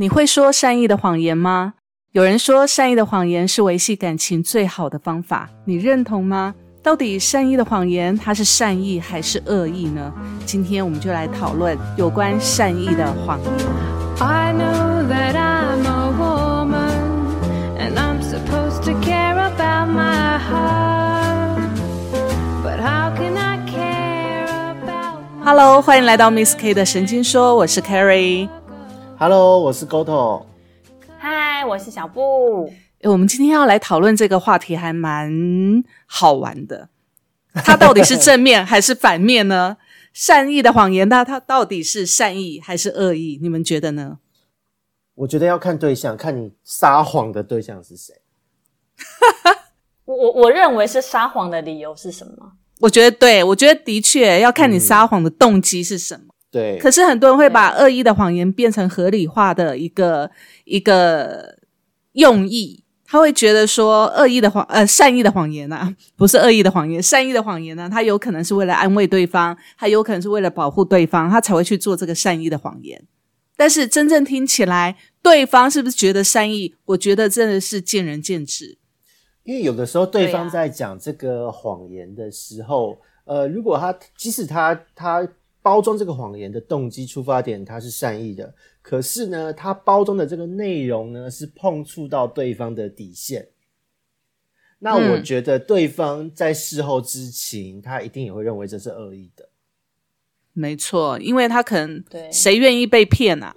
你会说善意的谎言吗？有人说善意的谎言是维系感情最好的方法，你认同吗？到底善意的谎言它是善意还是恶意呢？今天我们就来讨论有关善意的谎言。I know that I'm a woman and I'm supposed to care about my heart, but how can I care about? Hello，欢迎来到 Miss K 的神经说，我是 Carrie。Hello，我是 Goto。嗨，我是小布。我们今天要来讨论这个话题，还蛮好玩的。它到底是正面还是反面呢？善意的谎言，那它到底是善意还是恶意？你们觉得呢？我觉得要看对象，看你撒谎的对象是谁。我我我认为是撒谎的理由是什么？我觉得对，我觉得的确要看你撒谎的动机是什么。对，可是很多人会把恶意的谎言变成合理化的一个一个用意，他会觉得说恶意的谎呃善意的谎言啊，不是恶意的谎言，善意的谎言呢，他有可能是为了安慰对方，他有可能是为了保护对方，他才会去做这个善意的谎言。但是真正听起来，对方是不是觉得善意？我觉得真的是见仁见智。因为有的时候对方在讲这个谎言的时候，呃，如果他即使他他。包装这个谎言的动机出发点，他是善意的。可是呢，他包装的这个内容呢，是碰触到对方的底线。那我觉得对方在事后知情，他一定也会认为这是恶意的。没错，因为他可能谁愿意被骗啊？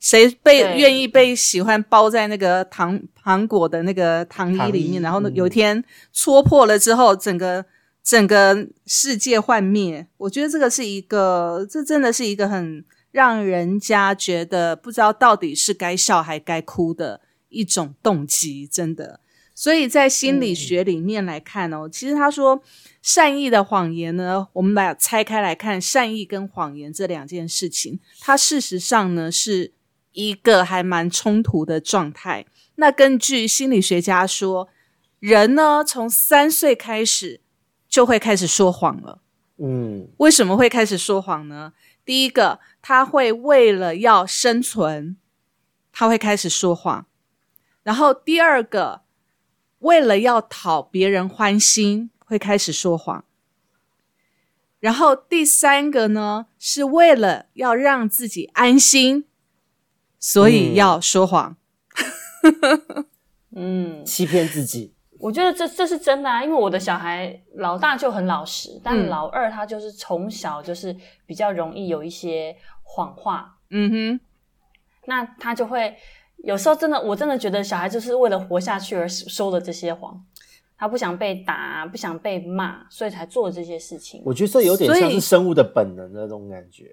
谁被愿意被喜欢包在那个糖糖果的那个糖衣里面，然后呢，有一天戳破了之后，整个。整个世界幻灭，我觉得这个是一个，这真的是一个很让人家觉得不知道到底是该笑还该哭的一种动机，真的。所以在心理学里面来看哦，其实他说善意的谎言呢，我们把拆开来看，善意跟谎言这两件事情，它事实上呢是一个还蛮冲突的状态。那根据心理学家说，人呢从三岁开始。就会开始说谎了。嗯，为什么会开始说谎呢？第一个，他会为了要生存，他会开始说谎。然后第二个，为了要讨别人欢心，会开始说谎。然后第三个呢，是为了要让自己安心，所以要说谎。嗯，欺骗自己。我觉得这这是真的啊，因为我的小孩老大就很老实，但老二他就是从小就是比较容易有一些谎话，嗯哼，那他就会有时候真的，我真的觉得小孩就是为了活下去而说的这些谎，他不想被打，不想被骂，所以才做这些事情。我觉得这有点像是生物的本能的那种感觉。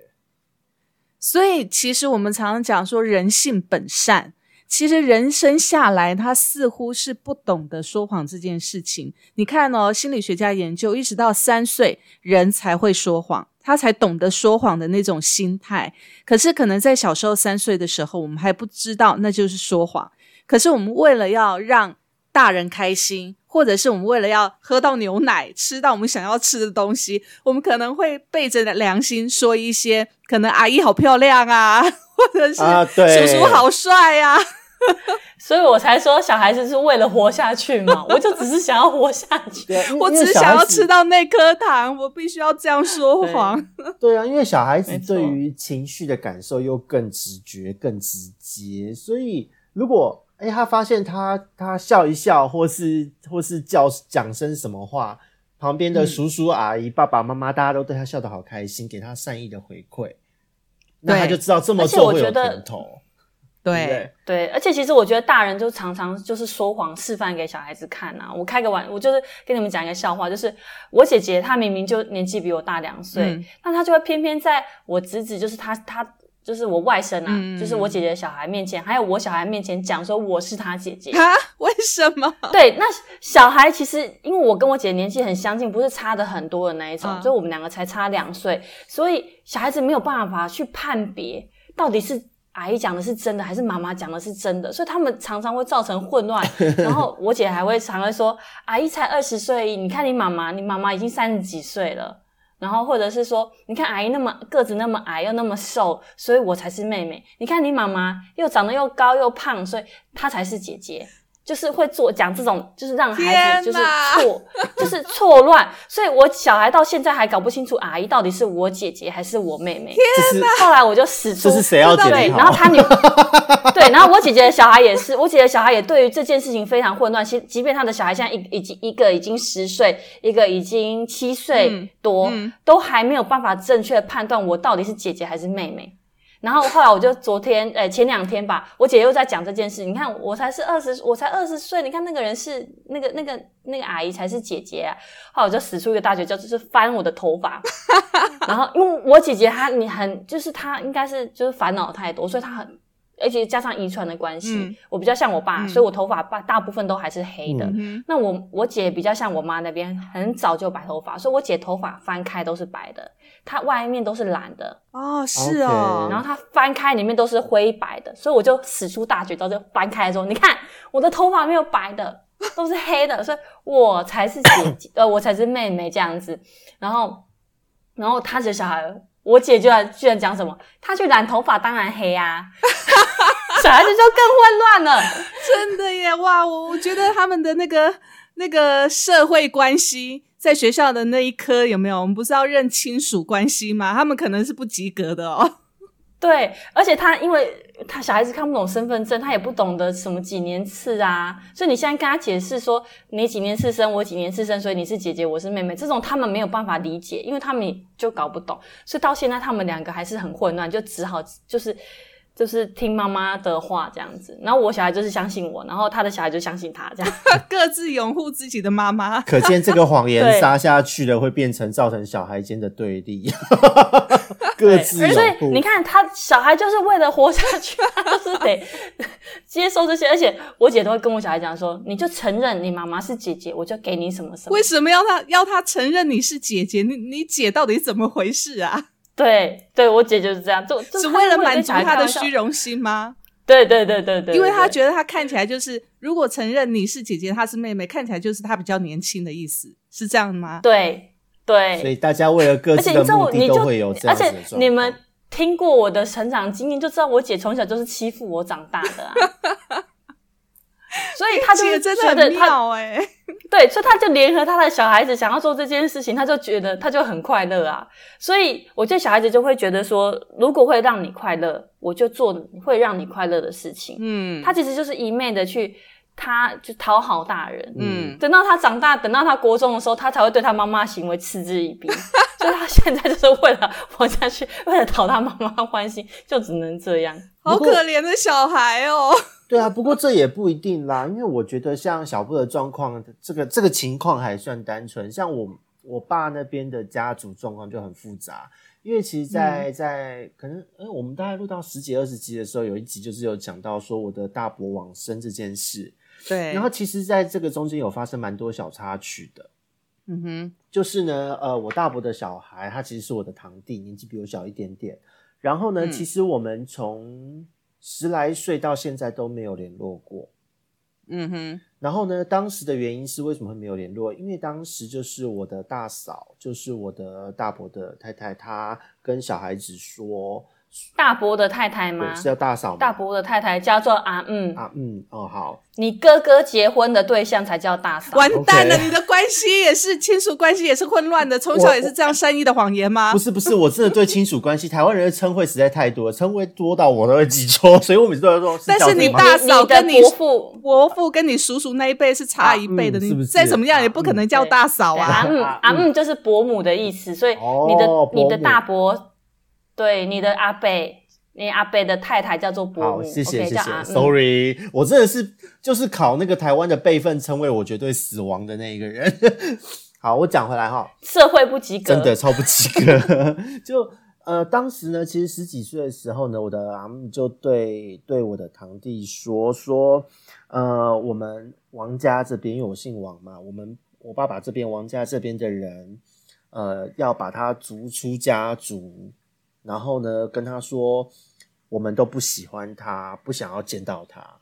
所以其实我们常常讲说人性本善。其实人生下来，他似乎是不懂得说谎这件事情。你看哦，心理学家研究，一直到三岁，人才会说谎，他才懂得说谎的那种心态。可是，可能在小时候三岁的时候，我们还不知道那就是说谎。可是，我们为了要让大人开心，或者是我们为了要喝到牛奶、吃到我们想要吃的东西，我们可能会背着良心说一些，可能阿姨好漂亮啊。或者是叔叔好帅呀，所以我才说小孩子是为了活下去嘛，我就只是想要活下去，我只是想要吃到那颗糖，我必须要这样说谎。对啊，因为小孩子对于情绪的感受又更直觉、更直接，所以如果哎他发现他他笑一笑，或是或是叫讲声什么话，旁边的叔叔阿姨、爸爸妈妈大家都对他笑得好开心，给他善意的回馈。那他就知道这么做会有甜头，对对，而且其实我觉得大人就常常就是说谎示范给小孩子看呐。我开个玩，我就是跟你们讲一个笑话，就是我姐姐她明明就年纪比我大两岁，那她就会偏偏在我侄子，就是他他。就是我外甥啊，就是我姐姐的小孩面前，还有我小孩面前讲说我是他姐姐啊？为什么？对，那小孩其实因为我跟我姐年纪很相近，不是差的很多的那一种，所以我们两个才差两岁，所以小孩子没有办法去判别到底是阿姨讲的是真的还是妈妈讲的是真的，所以他们常常会造成混乱。然后我姐还会常会说：“阿姨才二十岁，你看你妈妈，你妈妈已经三十几岁了。”然后或者是说，你看阿姨那么个子那么矮又那么瘦，所以我才是妹妹。你看你妈妈又长得又高又胖，所以她才是姐姐。就是会做讲这种，就是让孩子就是错，就是错乱，所以我小孩到现在还搞不清楚阿姨到底是我姐姐还是我妹妹。天哪！后来我就使出，这是谁要对，然后他女 对，然后我姐姐的小孩也是，我姐姐小孩也对于这件事情非常混乱。其即便他的小孩现在一已经一个已经十岁，一个已经七岁多，都还没有办法正确判断我到底是姐姐还是妹妹。然后后来我就昨天，诶前两天吧，我姐又在讲这件事。你看，我才是二十，我才二十岁。你看那个人是那个那个那个阿姨才是姐姐啊。后来我就使出一个大绝招，就是翻我的头发。然后因为我姐姐她你很就是她应该是就是烦恼太多，所以她很。而且加上遗传的关系，我比较像我爸，所以我头发大大部分都还是黑的。那我我姐比较像我妈那边，很早就白头发，所以我姐头发翻开都是白的，她外面都是蓝的。哦，是哦。然后它翻开里面都是灰白的，所以我就使出大绝招，就翻开说：“你看我的头发没有白的，都是黑的，所以我才是姐姐，呃，我才是妹妹这样子。”然后，然后他的小孩。我姐居然居然讲什么？她去染头发，当然黑啊！小孩子就更混乱了，真的耶！哇，我我觉得他们的那个那个社会关系，在学校的那一科有没有？我们不是要认亲属关系吗？他们可能是不及格的哦。对，而且他因为他小孩子看不懂身份证，他也不懂得什么几年次啊，所以你现在跟他解释说你几年次生，我几年次生，所以你是姐姐，我是妹妹，这种他们没有办法理解，因为他们就搞不懂，所以到现在他们两个还是很混乱，就只好就是。就是听妈妈的话这样子，然后我小孩就是相信我，然后他的小孩就相信他，这样 各自拥护自己的妈妈。可见这个谎言撒下去了，会变成造成小孩间的对立。各自拥护。所以你看，他小孩就是为了活下去，他就是得接受这些。而且我姐都会跟我小孩讲说：“你就承认你妈妈是姐姐，我就给你什么什么。”为什么要他要他承认你是姐姐？你你姐到底怎么回事啊？对，对我姐就是这样，就只为了满足她的虚荣心吗？对对对对对，因为她觉得她看起来就是，如果承认你是姐姐，她是妹妹，看起来就是她比较年轻的意思，是这样吗？对对，所以大家为了各自的目的都会有这样子。而且你们听过我的成长经验，就知道我姐从小就是欺负我长大的啊。所以他就觉得他哎，对，所以他就联合他的小孩子想要做这件事情，他就觉得他就很快乐啊。所以我觉得小孩子就会觉得说，如果会让你快乐，我就做会让你快乐的事情。嗯，他其实就是一昧的去，他就讨好大人。嗯，等到他长大，等到他国中的时候，他才会对他妈妈行为嗤之以鼻。所以他现在就是为了活下去，为了讨他妈妈欢心，就只能这样。好可怜的小孩哦。对啊，不过这也不一定啦，因为我觉得像小布的状况，这个这个情况还算单纯。像我我爸那边的家族状况就很复杂，因为其实，在在可能，呃，我们大概录到十几二十集的时候，有一集就是有讲到说我的大伯往生这件事。对，然后其实在这个中间有发生蛮多小插曲的。嗯哼，就是呢，呃，我大伯的小孩他其实是我的堂弟，年纪比我小一点点。然后呢，其实我们从十来岁到现在都没有联络过，嗯哼。然后呢，当时的原因是为什么会没有联络？因为当时就是我的大嫂，就是我的大伯的太太，她跟小孩子说。大伯的太太吗？是叫大嫂。大伯的太太叫做阿嗯啊嗯哦好。你哥哥结婚的对象才叫大嫂。完蛋了，你的关系也是亲属关系也是混乱的，从小也是这样善意的谎言吗？不是不是，我真的对亲属关系，台湾人的称谓实在太多了，称谓多到我都会记错，所以我每次都要说。但是你大嫂跟你伯父伯父跟你叔叔那一辈是差一辈的，你再怎么样也不可能叫大嫂啊。阿嗯阿嗯就是伯母的意思，所以你的你的大伯。对，你的阿贝，你阿贝的太太叫做伯母，谢谢谢谢，Sorry，我真的是就是考那个台湾的辈分称谓，我绝对死亡的那一个人。好，我讲回来哈，社会不及格，真的超不及格。就呃，当时呢，其实十几岁的时候呢，我的阿姆就对对我的堂弟说说，呃，我们王家这边，因为我姓王嘛，我们我爸爸这边王家这边的人，呃，要把他逐出家族。然后呢，跟他说，我们都不喜欢他，不想要见到他。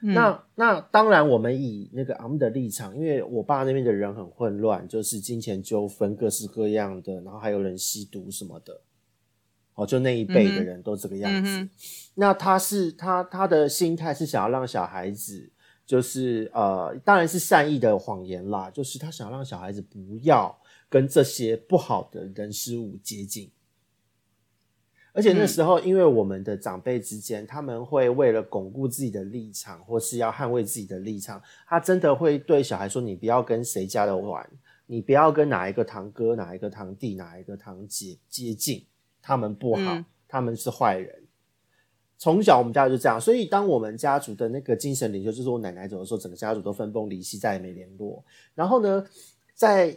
那那当然，我们以那个阿姆的立场，因为我爸那边的人很混乱，就是金钱纠纷各式各样的，然后还有人吸毒什么的。哦，就那一辈的人都这个样子。那他是他他的心态是想要让小孩子，就是呃，当然是善意的谎言啦，就是他想让小孩子不要跟这些不好的人事物接近。而且那时候，因为我们的长辈之间，他们会为了巩固自己的立场，或是要捍卫自己的立场，他真的会对小孩说：“你不要跟谁家的玩，你不要跟哪一个堂哥、哪一个堂弟、哪一个堂姐接近，他们不好，他们是坏人。”从小我们家就这样，所以当我们家族的那个精神领袖，就是我奶奶走的时候，整个家族都分崩离析，再也没联络。然后呢，在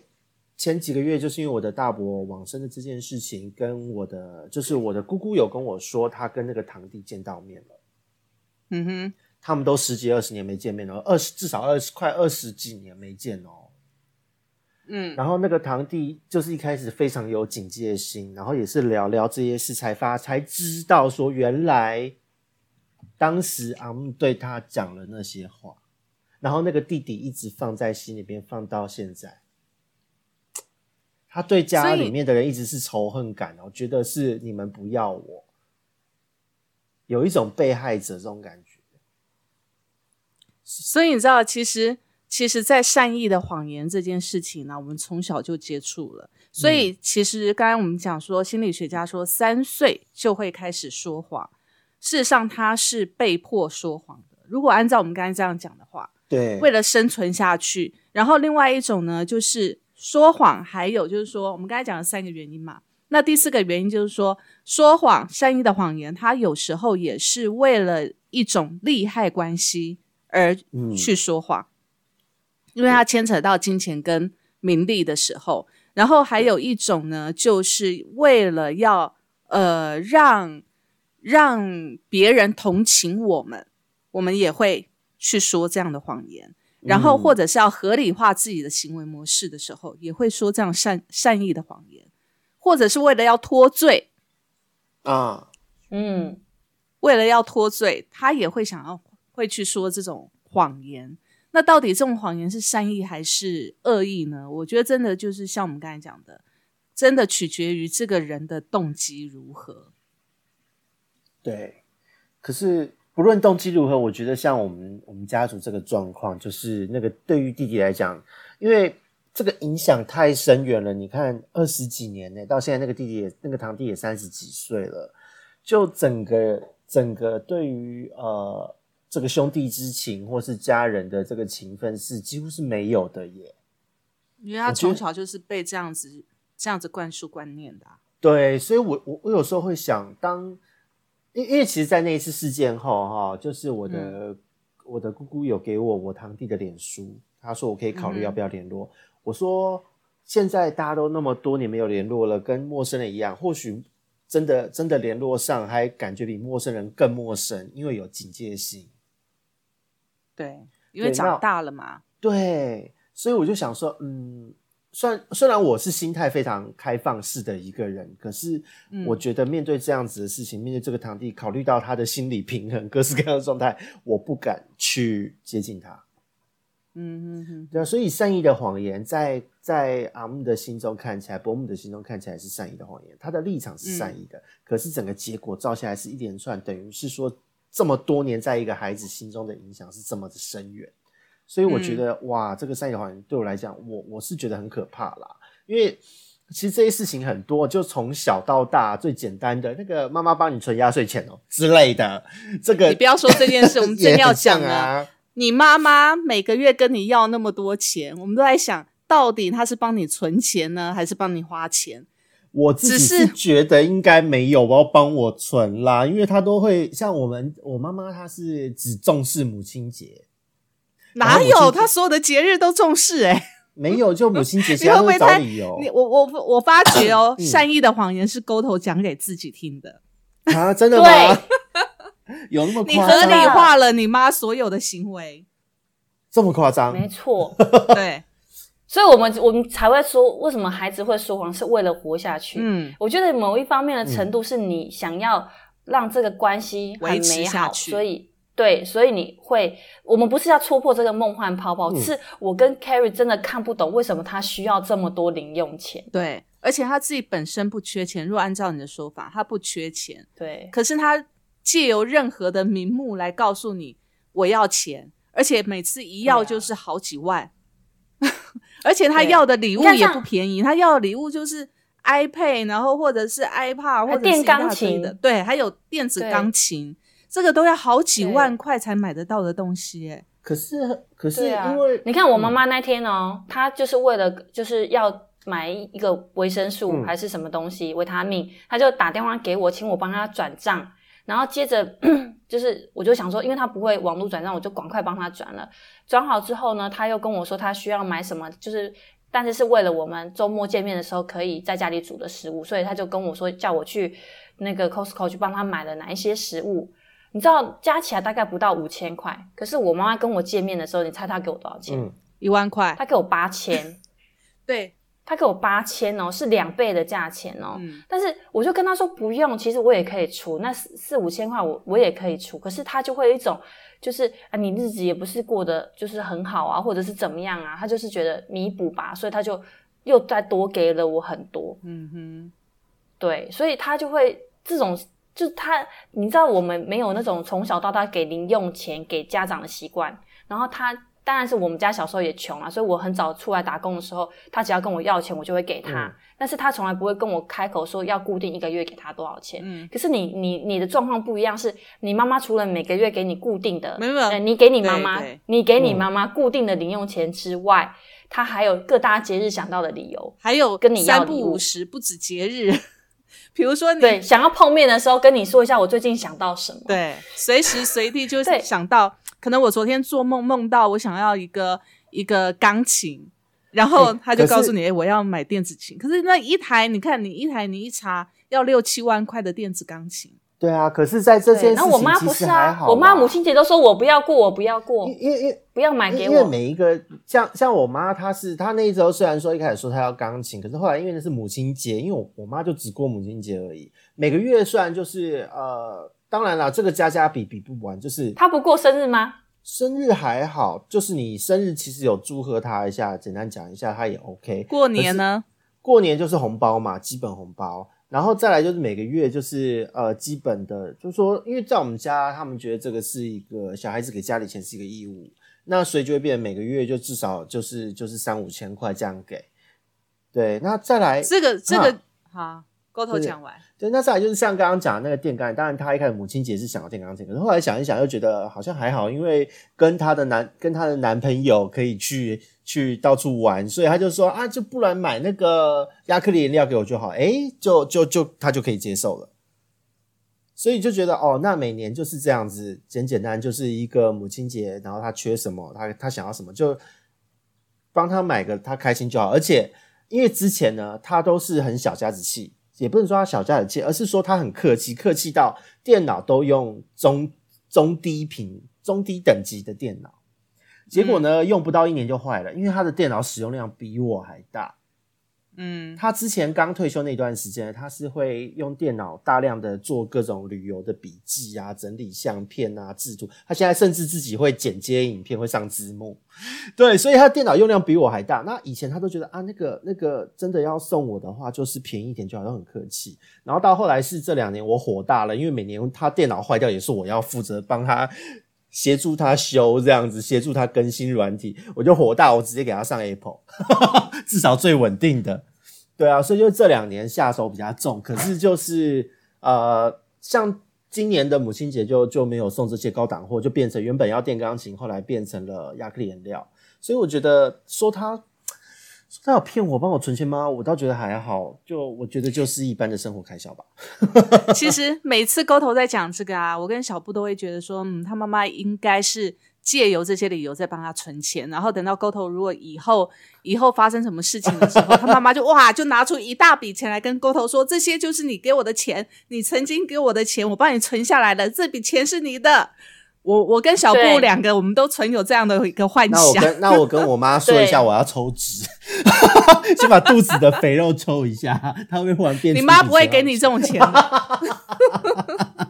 前几个月，就是因为我的大伯往生的这件事情，跟我的就是我的姑姑有跟我说，他跟那个堂弟见到面了。嗯哼，他们都十几二十年没见面了，二十至少二十快二十几年没见哦。嗯，然后那个堂弟就是一开始非常有警戒心，然后也是聊聊这些事，才发才知道说，原来当时阿木对他讲了那些话，然后那个弟弟一直放在心里边，放到现在。他对家里面的人一直是仇恨感哦，觉得是你们不要我，有一种被害者这种感觉。所以你知道，其实其实，在善意的谎言这件事情呢，我们从小就接触了。所以其实刚刚我们讲说，心理学家说三岁就会开始说谎，事实上他是被迫说谎的。如果按照我们刚才这样讲的话，对，为了生存下去。然后另外一种呢，就是。说谎，还有就是说，我们刚才讲了三个原因嘛。那第四个原因就是说，说谎、善意的谎言，它有时候也是为了一种利害关系而去说谎，因为它牵扯到金钱跟名利的时候。然后还有一种呢，就是为了要呃让让别人同情我们，我们也会去说这样的谎言。然后，或者是要合理化自己的行为模式的时候，也会说这样善善意的谎言，或者是为了要脱罪啊，嗯，为了要脱罪，他也会想要会去说这种谎言。那到底这种谎言是善意还是恶意呢？我觉得真的就是像我们刚才讲的，真的取决于这个人的动机如何。对，可是。不论动机如何，我觉得像我们我们家族这个状况，就是那个对于弟弟来讲，因为这个影响太深远了。你看二十几年呢，到现在那个弟弟也那个堂弟也三十几岁了，就整个整个对于呃这个兄弟之情或是家人的这个情分是几乎是没有的耶。因为他从小就是被这样子这样子灌输观念的。对，所以我我我有时候会想当。因因为其实，在那一次事件后，哈，就是我的我的姑姑有给我我堂弟的脸书，他说我可以考虑要不要联络。我说现在大家都那么多年没有联络了，跟陌生人一样，或许真的真的联络上，还感觉比陌生人更陌生，因为有警戒性。对，因为长大了嘛。对，所以我就想说，嗯。虽虽然我是心态非常开放式的一个人，可是我觉得面对这样子的事情，面对这个堂弟，考虑到他的心理平衡、各式各样的状态，我不敢去接近他。嗯嗯嗯，对啊，所以善意的谎言，在在阿木的心中看起来，伯母的心中看起来是善意的谎言，他的立场是善意的，可是整个结果照下来是一连串，等于是说这么多年在一个孩子心中的影响是这么的深远。所以我觉得哇，这个善意谎言对我来讲，我我是觉得很可怕啦。因为其实这些事情很多，就从小到大，最简单的那个妈妈帮你存压岁钱哦之类的，这个你不要说这件事，我们真要讲啊。你妈妈每个月跟你要那么多钱，我们都在想到底她是帮你存钱呢，还是帮你花钱？我自己是觉得应该没有要帮我存啦，因为她都会像我们我妈妈，她是只重视母亲节。哪有他所有的节日都重视？哎，没有，就母亲节 他会找理由。你我我我发觉哦，善意的谎言是沟头讲给自己听的啊！真的吗？有那么你合理化了你妈所有的行为，这么夸张？没错，对，所以我们我们才会说，为什么孩子会说谎是为了活下去？嗯，我觉得某一方面的程度是你想要让这个关系很美好，所以。对，所以你会，我们不是要戳破这个梦幻泡泡，是我跟 Carrie 真的看不懂为什么他需要这么多零用钱。对，而且他自己本身不缺钱，如果按照你的说法，他不缺钱。对，可是他借由任何的名目来告诉你我要钱，而且每次一要就是好几万，而且他要的礼物也不便宜，他要的礼物就是 iPad，然后或者是 iPad 或者电钢琴的，对，还有电子钢琴。这个都要好几万块才买得到的东西，哎，可是可是因为你看我妈妈那天哦，她就是为了就是要买一个维生素还是什么东西维他命，她就打电话给我，请我帮她转账，然后接着 就是我就想说，因为她不会网络转账，我就赶快帮她转了。转好之后呢，她又跟我说她需要买什么，就是但是是为了我们周末见面的时候可以在家里煮的食物，所以她就跟我说叫我去那个 Costco 去帮她买了哪一些食物。你知道加起来大概不到五千块，可是我妈妈跟我见面的时候，你猜她给我多少钱？一万块。她给我八千，对，她给我八千哦，是两倍的价钱哦。但是我就跟她说不用，其实我也可以出，那四四五千块我我也可以出。可是她就会有一种，就是啊，你日子也不是过得就是很好啊，或者是怎么样啊，她就是觉得弥补吧，所以她就又再多给了我很多。嗯哼，对，所以她就会这种。就是他，你知道我们没有那种从小到大给零用钱给家长的习惯。然后他当然是我们家小时候也穷啊，所以我很早出来打工的时候，他只要跟我要钱，我就会给他。但是他从来不会跟我开口说要固定一个月给他多少钱。嗯。可是你你你的状况不一样，是你妈妈除了每个月给你固定的，没有，你给你妈妈，你给你妈妈固定的零用钱之外，他还有各大节日想到的理由，还有跟你要三不五十，不止节日。比如说，对，想要碰面的时候，跟你说一下我最近想到什么。对，随时随地就想到，可能我昨天做梦梦到我想要一个一个钢琴，然后他就告诉你，哎，我要买电子琴。可是那一台，你看你一台，你一查要六七万块的电子钢琴。对啊，可是，在这件事情其实还好。我妈母亲节都说我不要过，我不要过，因因因不要买给我。因为每一个像像我妈，她是她那一周虽然说一开始说她要钢琴，可是后来因为那是母亲节，因为我我妈就只过母亲节而已。每个月虽然就是呃，当然了，这个加加比比不完，就是她不过生日吗？生日还好，就是你生日其实有祝贺她一下，简单讲一下，她也 OK。过年呢？过年就是红包嘛，基本红包。然后再来就是每个月就是呃基本的，就是说，因为在我们家，他们觉得这个是一个小孩子给家里钱是一个义务，那所以就会变每个月就至少就是就是三五千块这样给。对，那再来这个这个好，沟头讲完。对，那再来就是像刚刚讲那个电钢，当然他一开始母亲节是想要电钢琴，可是后来想一想又觉得好像还好，因为跟他的男跟他的男朋友可以去去到处玩，所以他就说啊，就不然买那个亚克力颜料给我就好，哎，就就就他就可以接受了，所以就觉得哦，那每年就是这样子，简简单就是一个母亲节，然后他缺什么，他他想要什么就帮他买个他开心就好，而且因为之前呢，他都是很小家子气。也不能说他小家子气，而是说他很客气，客气到电脑都用中中低频、中低等级的电脑，结果呢，用不到一年就坏了，因为他的电脑使用量比我还大。嗯，他之前刚退休那段时间，他是会用电脑大量的做各种旅游的笔记啊，整理相片啊，制图。他现在甚至自己会剪接影片，会上字幕。对，所以他电脑用量比我还大。那以前他都觉得啊，那个那个真的要送我的话，就是便宜一点就好像很客气。然后到后来是这两年我火大了，因为每年他电脑坏掉也是我要负责帮他协助他修，这样子协助他更新软体，我就火大，我直接给他上 Apple，至少最稳定的。对啊，所以就这两年下手比较重，可是就是呃，像今年的母亲节就就没有送这些高档货，就变成原本要电钢琴，后来变成了亚克力颜料。所以我觉得说他他有骗我帮我存钱吗？我倒觉得还好，就我觉得就是一般的生活开销吧。其实每次沟头在讲这个啊，我跟小布都会觉得说，嗯，他妈妈应该是。借由这些理由在帮他存钱，然后等到沟头如果以后以后发生什么事情的时候，他妈妈就哇就拿出一大笔钱来跟沟头说：“这些就是你给我的钱，你曾经给我的钱，我帮你存下来了，这笔钱是你的。”我我跟小布两个，我们都存有这样的一个幻想。那我跟那我跟我妈说一下，我要抽脂，先把肚子的肥肉抽一下，她会忽然变。你妈不会给你 这种钱的。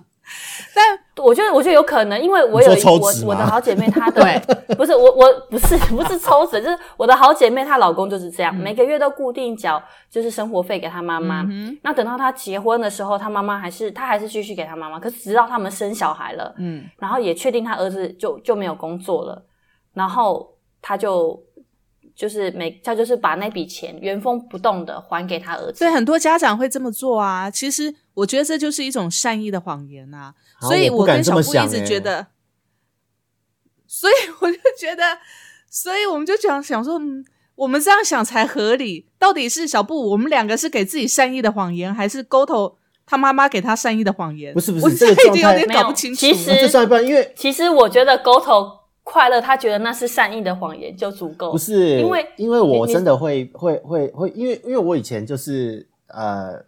但我觉得，我觉得有可能，因为我有我我的好姐妹，她的 不是我我不是不是抽脂，就是我的好姐妹，她老公就是这样，每个月都固定缴就是生活费给她妈妈。那等到她结婚的时候，她妈妈还是她还是继续给她妈妈。可是直到他们生小孩了，嗯，然后也确定她儿子就就没有工作了，然后她就就是每他就是把那笔钱原封不动的还给他儿子。对，很多家长会这么做啊。其实我觉得这就是一种善意的谎言啊。所以，我跟小布一直觉得，所以我就觉得，所以我们就想想说，嗯，我们这样想才合理。到底是小布，我们两个是给自己善意的谎言，还是沟头他妈妈给他善意的谎言？不是不是，这个已经有点搞不清楚。其实上一半，因为其实我觉得沟头快乐，他觉得那是善意的谎言就足够。不是，因为因为我真的会会会会，因为因为我以前就是呃。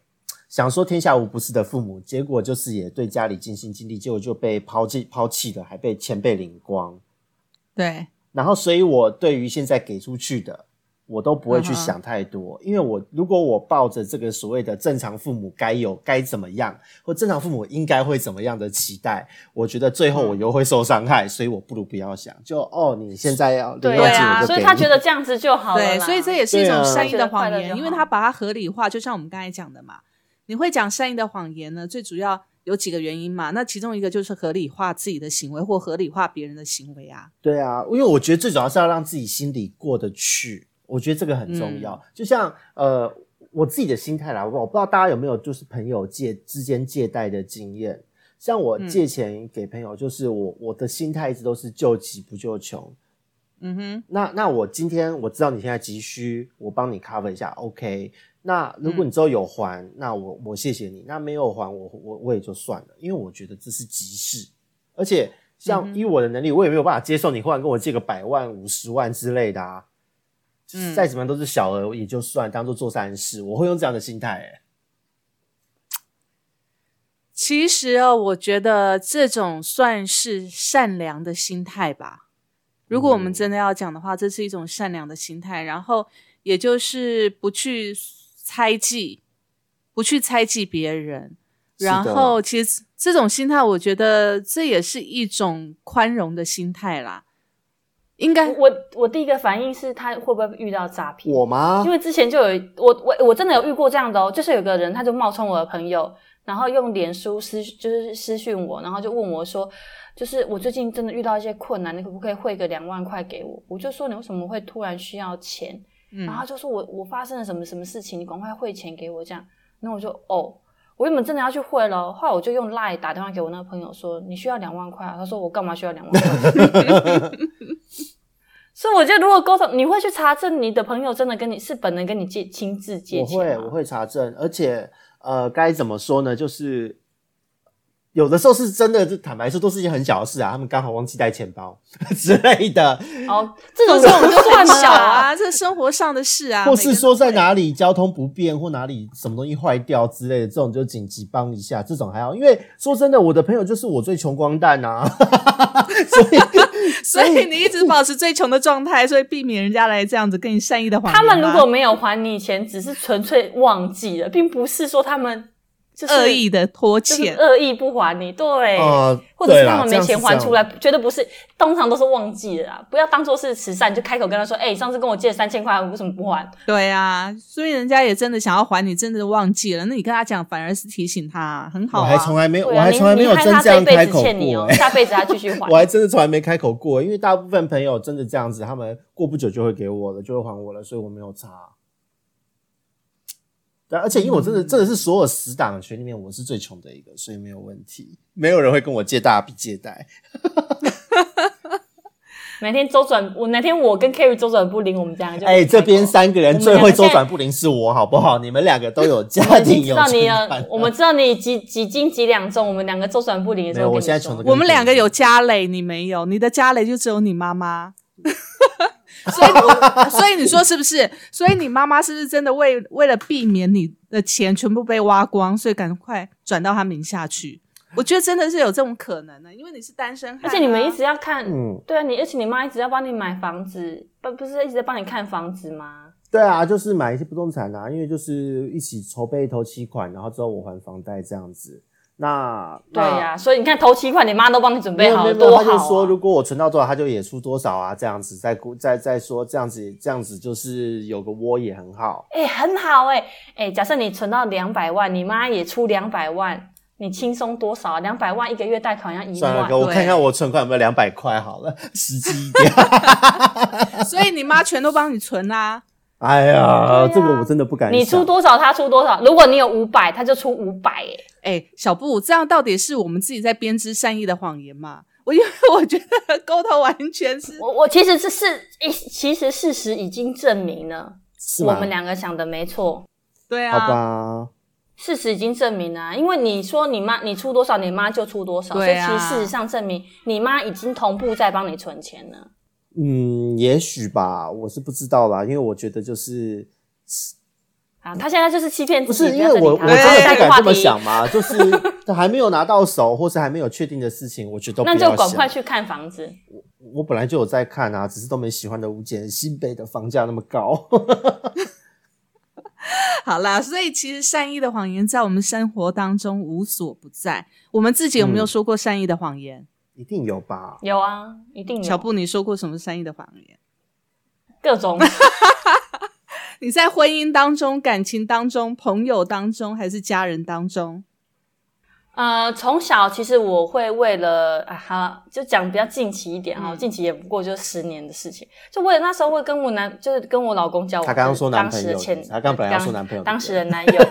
想说天下无不是的父母，结果就是也对家里尽心尽力，结果就被抛弃抛弃了，还被前辈领光。对，然后所以我对于现在给出去的，我都不会去想太多，因为我如果我抱着这个所谓的正常父母该有该怎么样，或正常父母应该会怎么样的期待，我觉得最后我又会受伤害，所以我不如不要想。就哦，你现在要对啊，所以他觉得这样子就好了。对，所以这也是一种善意的谎言，因为他把它合理化，就像我们刚才讲的嘛。你会讲善意的谎言呢？最主要有几个原因嘛？那其中一个就是合理化自己的行为，或合理化别人的行为啊。对啊，因为我觉得最主要是要让自己心里过得去，我觉得这个很重要。就像呃，我自己的心态啦，我不知道大家有没有就是朋友借之间借贷的经验。像我借钱给朋友，就是我我的心态一直都是救急不救穷。嗯哼，那那我今天我知道你现在急需，我帮你 cover 一下，OK。那如果你之后有还，那我我谢谢你。那没有还，我我我也就算了，因为我觉得这是急事，而且像以我的能力，我也没有办法接受你忽然跟我借个百万、五十万之类的啊。嗯，再怎么样都是小额也就算，当做做善事，我会用这样的心态。其实哦，我觉得这种算是善良的心态吧。如果我们真的要讲的话，这是一种善良的心态，然后也就是不去。猜忌，不去猜忌别人，然后其实这种心态，我觉得这也是一种宽容的心态啦。应该，我我第一个反应是他会不会遇到诈骗？我吗？因为之前就有我我我真的有遇过这样的哦，就是有个人他就冒充我的朋友，然后用脸书私就是私讯我，然后就问我说，就是我最近真的遇到一些困难，你可不可以汇个两万块给我？我就说你为什么会突然需要钱？然后就说我我发生了什么什么事情，你赶快汇钱给我这样。那我就哦，我原本真的要去汇了，后来我就用 Line 打电话给我那个朋友说，你需要两万块啊？他说我干嘛需要两万块？所以我觉得如果沟通，你会去查证你的朋友真的跟你是本人跟你借亲自借钱我会我会查证，而且呃该怎么说呢？就是。有的时候是真的，就坦白说，都是一件很小的事啊。他们刚好忘记带钱包 之类的。哦，这种事我们就算小啊，这生活上的事啊。或是说在哪里交通不便，或哪里什么东西坏掉之类的，这种就紧急帮一下，这种还好。因为说真的，我的朋友就是我最穷光蛋啊，所以所以你一直保持最穷的状态，所以避免人家来这样子跟你善意的还。他们如果没有还你钱，只是纯粹忘记了，并不是说他们。恶意的拖欠，恶意不还你，对，或者是他们没钱还出来，绝对不是，通常都是忘记了，不要当做是慈善，就开口跟他说，哎，上次跟我借三千块，为什么不还？对啊，所以人家也真的想要还你，真的忘记了，那你跟他讲，反而是提醒他，很好。我还从来没有，我还从来没有真这样开口过，下辈子他继续还。我还真的从来没开口过，因为大部分朋友真的这样子，他们过不久就会给我了，就会还我了，所以我没有差。对，而且因为我真的真的是所有死党群里面我是最穷的一个，所以没有问题，没有人会跟我借大笔借贷。哪天周转我哪天我跟 Kerry 周转不灵，我们这样就哎，这边三个人最会周转不灵是我，好不好？你们两个都有家庭，知道你我们知道你几几斤几两重，我们两个周转不灵的时候，我现在穷的，我们两个有家累，你没有，你的家累就只有你妈妈。所以，所以你说是不是？所以你妈妈是不是真的为为了避免你的钱全部被挖光，所以赶快转到他名下去？我觉得真的是有这种可能的，因为你是单身，而且你们一直要看，嗯，对啊，你而且你妈一直要帮你买房子，不不是一直在帮你看房子吗？对啊，就是买一些不动产啊，因为就是一起筹备投期款，然后之后我还房贷这样子。那对呀，所以你看头七块，你妈都帮你准备好，多好。他就说，如果我存到多少，他就也出多少啊，这样子再再再说，这样子这样子就是有个窝也很好。哎，很好哎哎，假设你存到两百万，你妈也出两百万。你轻松多少？两百万一个月贷款要一万。算了，哥，我看看我存款有没有两百块好了，实际一点。所以你妈全都帮你存啊？哎呀，这个我真的不敢。你出多少，他出多少。如果你有五百，他就出五百。哎，哎，小布，这样到底是我们自己在编织善意的谎言嘛？我因为我觉得沟通完全是……我我其实是是，其实事实已经证明了，我们两个想的没错。对啊。好吧。事实已经证明了，因为你说你妈你出多少，你妈就出多少，所以其实事实上证明你妈已经同步在帮你存钱了。嗯，也许吧，我是不知道啦，因为我觉得就是啊，他现在就是欺骗自己，不是因为我我真的不敢这么想嘛，就是还没有拿到手，或是还没有确定的事情，我觉得那就赶快去看房子。我我本来就有在看啊，只是都没喜欢的物件，新北的房价那么高。好啦，所以其实善意的谎言在我们生活当中无所不在。我们自己有没有说过善意的谎言？一定有吧？有啊，一定有。小布，你说过什么善意的谎言？各种。你在婚姻当中、感情当中、朋友当中，还是家人当中？呃，从小其实我会为了啊，哈，就讲比较近期一点哈，近期也不过就十年的事情，就为了那时候会跟我男，就是跟我老公交往，他刚刚说男朋友，前他刚本来说男朋友，当时的男友，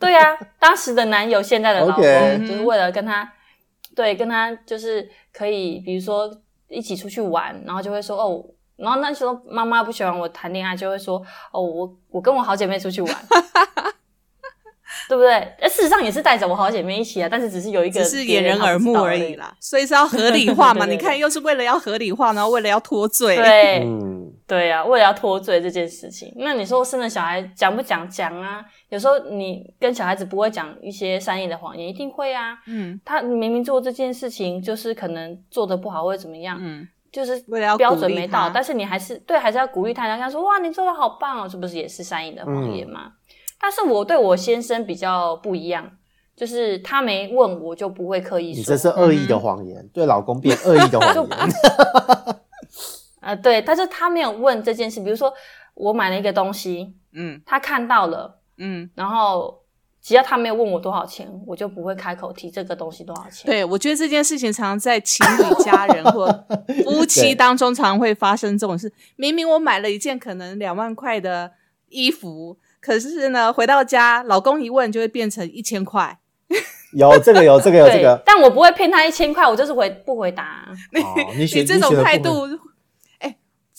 对啊，当时的男友，现在的老公，就是为了跟他，对，跟他就是可以，比如说一起出去玩，然后就会说哦，然后那时候妈妈不喜欢我谈恋爱，就会说哦，我我跟我好姐妹出去玩。对不对？事实上也是带着我好姐妹一起啊，但是只是有一个只是掩人耳目而已啦，所以是要合理化嘛？你看，又是为了要合理化，然后为了要脱罪。对，对啊，为了要脱罪这件事情。那你说生了小孩讲不讲？讲啊！有时候你跟小孩子不会讲一些善意的谎言，一定会啊。嗯，他明明做这件事情，就是可能做的不好或者怎么样，嗯，就是为了标准没到，但是你还是对，还是要鼓励他，然后说哇，你做的好棒哦，这不是也是善意的谎言吗？但是我对我先生比较不一样，就是他没问我就不会刻意说。你这是恶意的谎言，对老公变恶意的谎言。呃，对，但是他没有问这件事，比如说我买了一个东西，嗯，他看到了，嗯，然后只要他没有问我多少钱，我就不会开口提这个东西多少钱。对，我觉得这件事情常常在情侣、家人或 夫妻当中常会发生这种事。明明我买了一件可能两万块的衣服。可是呢，回到家，老公一问就会变成一千块。有这个，有这个，有这个。但我不会骗他一千块，我就是回不回答。你你这种态度，哎，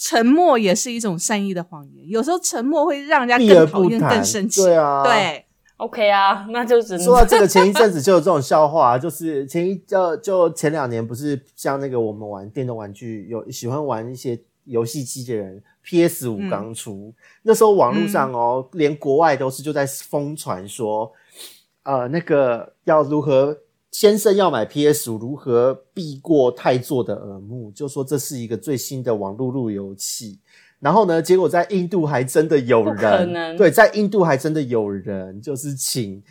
沉默也是一种善意的谎言。有时候沉默会让人家更讨厌、更生气。对啊，对，OK 啊，那就只能说到这个。前一阵子就有这种 笑话，就是前一就就前两年，不是像那个我们玩电动玩具，有喜欢玩一些游戏机的人。P.S. 五刚出，那时候网络上哦，连国外都是就在疯传说，呃，那个要如何先生要买 P.S. 五，如何避过太座的耳目，就说这是一个最新的网络路由器。然后呢，结果在印度还真的有人，对，在印度还真的有人，就是请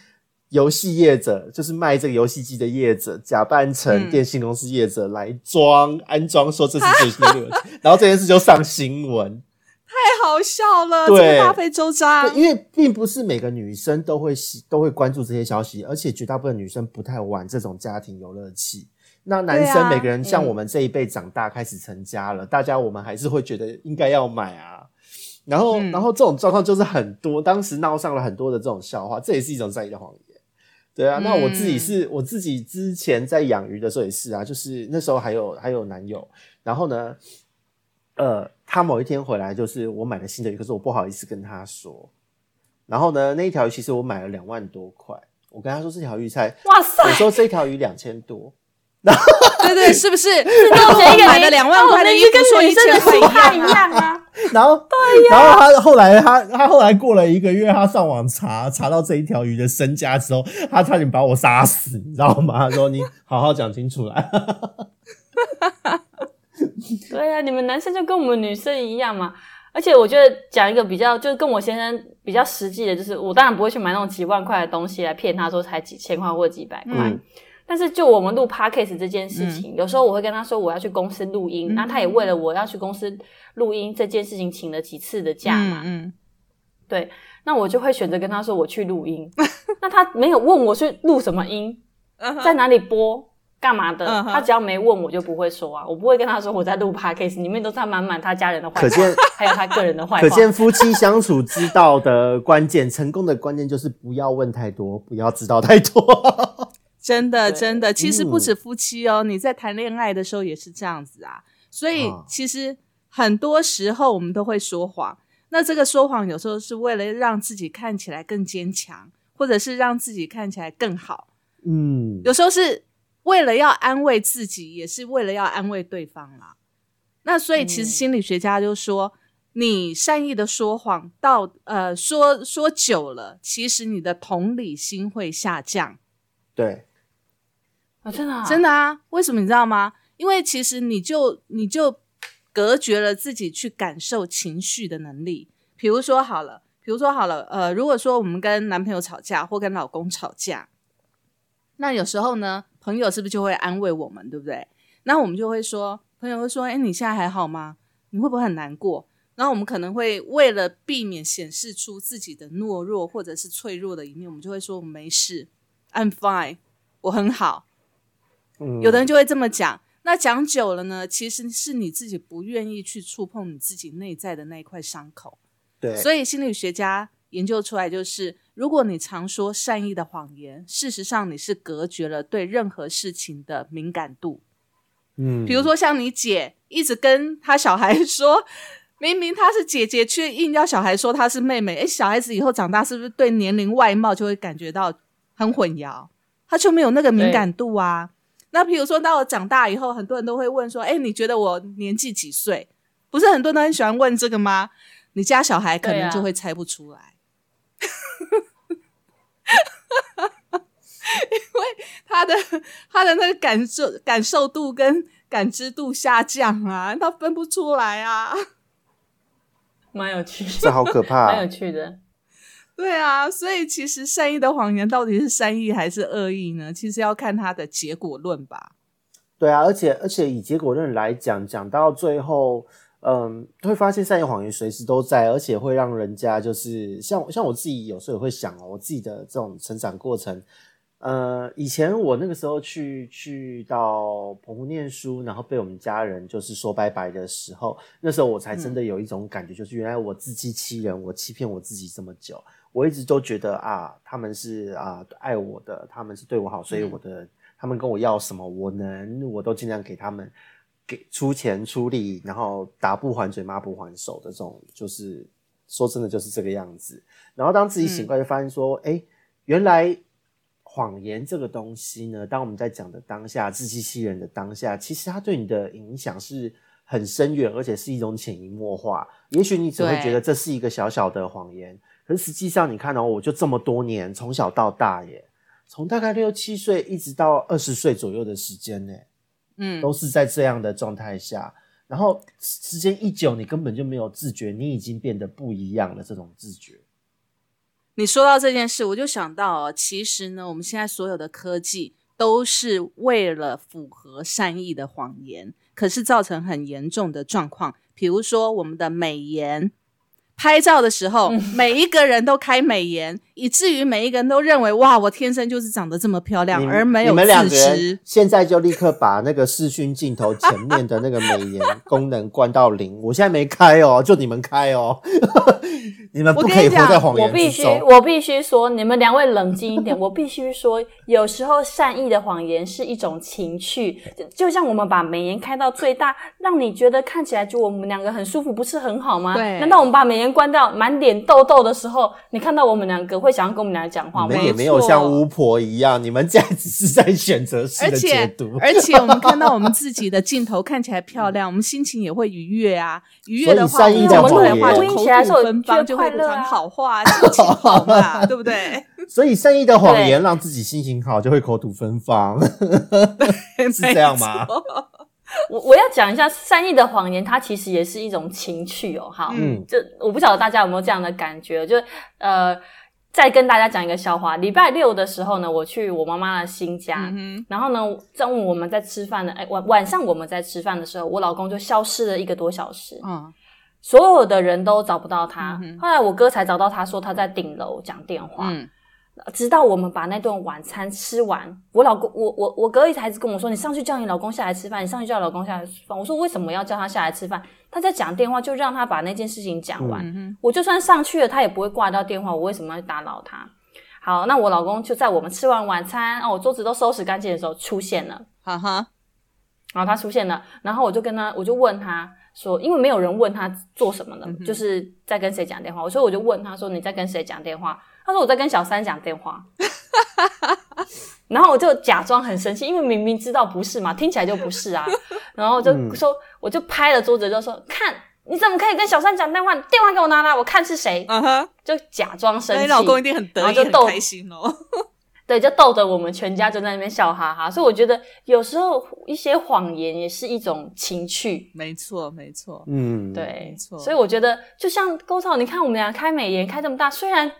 游戏业者，就是卖这个游戏机的业者，假扮成电信公司业者来装安装，说这是最新的路由器，然后这件事就上新闻。太好笑了，这个，大费周章。因为并不是每个女生都会喜都会关注这些消息，而且绝大部分女生不太玩这种家庭游乐器。那男生每个人像我们这一辈长大开始成家了，大家我们还是会觉得应该要买啊。然后，然后这种状况就是很多，当时闹上了很多的这种笑话，这也是一种善意的谎言。对啊，那我自己是我自己之前在养鱼的时候也是啊，就是那时候还有还有男友，然后呢。呃，他某一天回来，就是我买了新的鱼，可是我不好意思跟他说。然后呢，那一条鱼其实我买了两万多块，我跟他说这条鱼才，哇塞！我说这条鱼两千多，然后对对，是不是？我买了两万块的鱼，跟，说一千块一样啊。然后，对呀。然后他后来，他他后来过了一个月，他上网查查到这一条鱼的身家之后，他差点把我杀死，你知道吗？他说：“你好好讲清楚来。” 对呀，你们男生就跟我们女生一样嘛。而且我觉得讲一个比较，就是跟我先生比较实际的，就是我当然不会去买那种几万块的东西来骗他说才几千块或几百块。但是就我们录 podcast 这件事情，有时候我会跟他说我要去公司录音，那他也为了我要去公司录音这件事情请了几次的假嘛。嗯，对，那我就会选择跟他说我去录音。那他没有问我去录什么音，在哪里播。干嘛的？他只要没问我就不会说啊，我不会跟他说我在录 podcast，里面都是他满满他家人的坏话，还有他个人的坏话。可见夫妻相处之道的关键，成功的关键就是不要问太多，不要知道太多。真的，真的，其实不止夫妻哦，你在谈恋爱的时候也是这样子啊。所以其实很多时候我们都会说谎，那这个说谎有时候是为了让自己看起来更坚强，或者是让自己看起来更好。嗯，有时候是。为了要安慰自己，也是为了要安慰对方啦。那所以，其实心理学家就说，你善意的说谎到呃说说久了，其实你的同理心会下降。对，啊，真的，啊真的啊？为什么你知道吗？因为其实你就你就隔绝了自己去感受情绪的能力。比如说好了，比如说好了，呃，如果说我们跟男朋友吵架或跟老公吵架，那有时候呢？朋友是不是就会安慰我们，对不对？那我们就会说，朋友会说：“哎，你现在还好吗？你会不会很难过？”然后我们可能会为了避免显示出自己的懦弱或者是脆弱的一面，我们就会说：“我没事，I'm fine，我很好。”嗯，有的人就会这么讲。那讲久了呢，其实是你自己不愿意去触碰你自己内在的那一块伤口。对，所以心理学家研究出来就是。如果你常说善意的谎言，事实上你是隔绝了对任何事情的敏感度。嗯，比如说像你姐一直跟她小孩 说，明明她是姐姐，却硬要小孩说她是妹妹。诶，小孩子以后长大是不是对年龄外貌就会感觉到很混淆？他就没有那个敏感度啊。那比如说到我长大以后，很多人都会问说，诶，你觉得我年纪几岁？不是很多人都很喜欢问这个吗？你家小孩可能就会猜不出来。因为他的他的那个感受感受度跟感知度下降啊，他分不出来啊，蛮有趣的，这好可怕，蛮有趣的。对啊，所以其实善意的谎言到底是善意还是恶意呢？其实要看它的结果论吧。对啊，而且而且以结果论来讲，讲到最后。嗯，会发现善意谎言随时都在，而且会让人家就是像像我自己有时候也会想哦，我自己的这种成长过程，呃，以前我那个时候去去到澎湖念书，然后被我们家人就是说拜拜的时候，那时候我才真的有一种感觉，就是原来我自欺欺人，我欺骗我自己这么久，我一直都觉得啊，他们是啊爱我的，他们是对我好，所以我的他们跟我要什么，我能我都尽量给他们。给出钱出力，然后打不还嘴，骂不还手的这种，就是说真的就是这个样子。然后当自己醒过来，就发现说，哎，原来谎言这个东西呢，当我们在讲的当下，自欺欺人的当下，其实它对你的影响是很深远，而且是一种潜移默化。也许你只会觉得这是一个小小的谎言，可是实际上你看到，我就这么多年，从小到大耶，从大概六七岁一直到二十岁左右的时间呢。嗯，都是在这样的状态下，然后时间一久，你根本就没有自觉，你已经变得不一样了。这种自觉，你说到这件事，我就想到哦，其实呢，我们现在所有的科技都是为了符合善意的谎言，可是造成很严重的状况，比如说我们的美颜。拍照的时候，每一个人都开美颜，以至于每一个人都认为哇，我天生就是长得这么漂亮，而没有自知。现在就立刻把那个视讯镜头前面的那个美颜功能关到零。我现在没开哦，就你们开哦。你们不可以活在谎言我必须，我必须说，你们两位冷静一点。我必须说，有时候善意的谎言是一种情趣，就像我们把美颜开到最大，让你觉得看起来就我们两个很舒服，不是很好吗？对。难道我们把美颜？关掉，满脸痘痘的时候，你看到我们两个会想要跟我们两个讲话吗？你们也没有像巫婆一样，你们这样只是在选择式的解读。而且我们看到我们自己的镜头看起来漂亮，我们心情也会愉悦啊。愉悦的话，我们录的话就口吐芬芳，就会讲好话，心情好嘛，对不对？所以善意的谎言让自己心情好，就会口吐芬芳，是这样吗？我我要讲一下善意的谎言，它其实也是一种情趣哦。哈，嗯，就我不晓得大家有没有这样的感觉，就呃，再跟大家讲一个笑话。礼拜六的时候呢，我去我妈妈的新家，然后呢，中午我们在吃饭的，哎，晚晚上我们在吃饭的时候，我老公就消失了一个多小时，嗯，所有的人都找不到他。后来我哥才找到他说他在顶楼讲电话。直到我们把那顿晚餐吃完，我老公，我我我哥一直跟我说：“你上去叫你老公下来吃饭，你上去叫老公下来吃饭。”我说：“为什么要叫他下来吃饭？他在讲电话，就让他把那件事情讲完。我就算上去了，他也不会挂掉电话。我为什么要打扰他？”好，那我老公就在我们吃完晚餐，哦，我桌子都收拾干净的时候出现了，哈哈。然后他出现了，然后我就跟他，我就问他说：“因为没有人问他做什么的，就是在跟谁讲电话。”我说：“我就问他说：‘你在跟谁讲电话？’”他说我在跟小三讲电话，然后我就假装很生气，因为明明知道不是嘛，听起来就不是啊。然后就说，我就拍了桌子就说：“看你怎么可以跟小三讲电话？电话给我拿来，我看是谁。”嗯哼，就假装生气。你老公一定很得意，很开心哦。对，就逗得我们全家就在那边笑哈哈。所以我觉得有时候一些谎言也是一种情趣。没错，没错。嗯，对，没错。所以我觉得就像沟通，你看我们俩开美颜开这么大，虽然。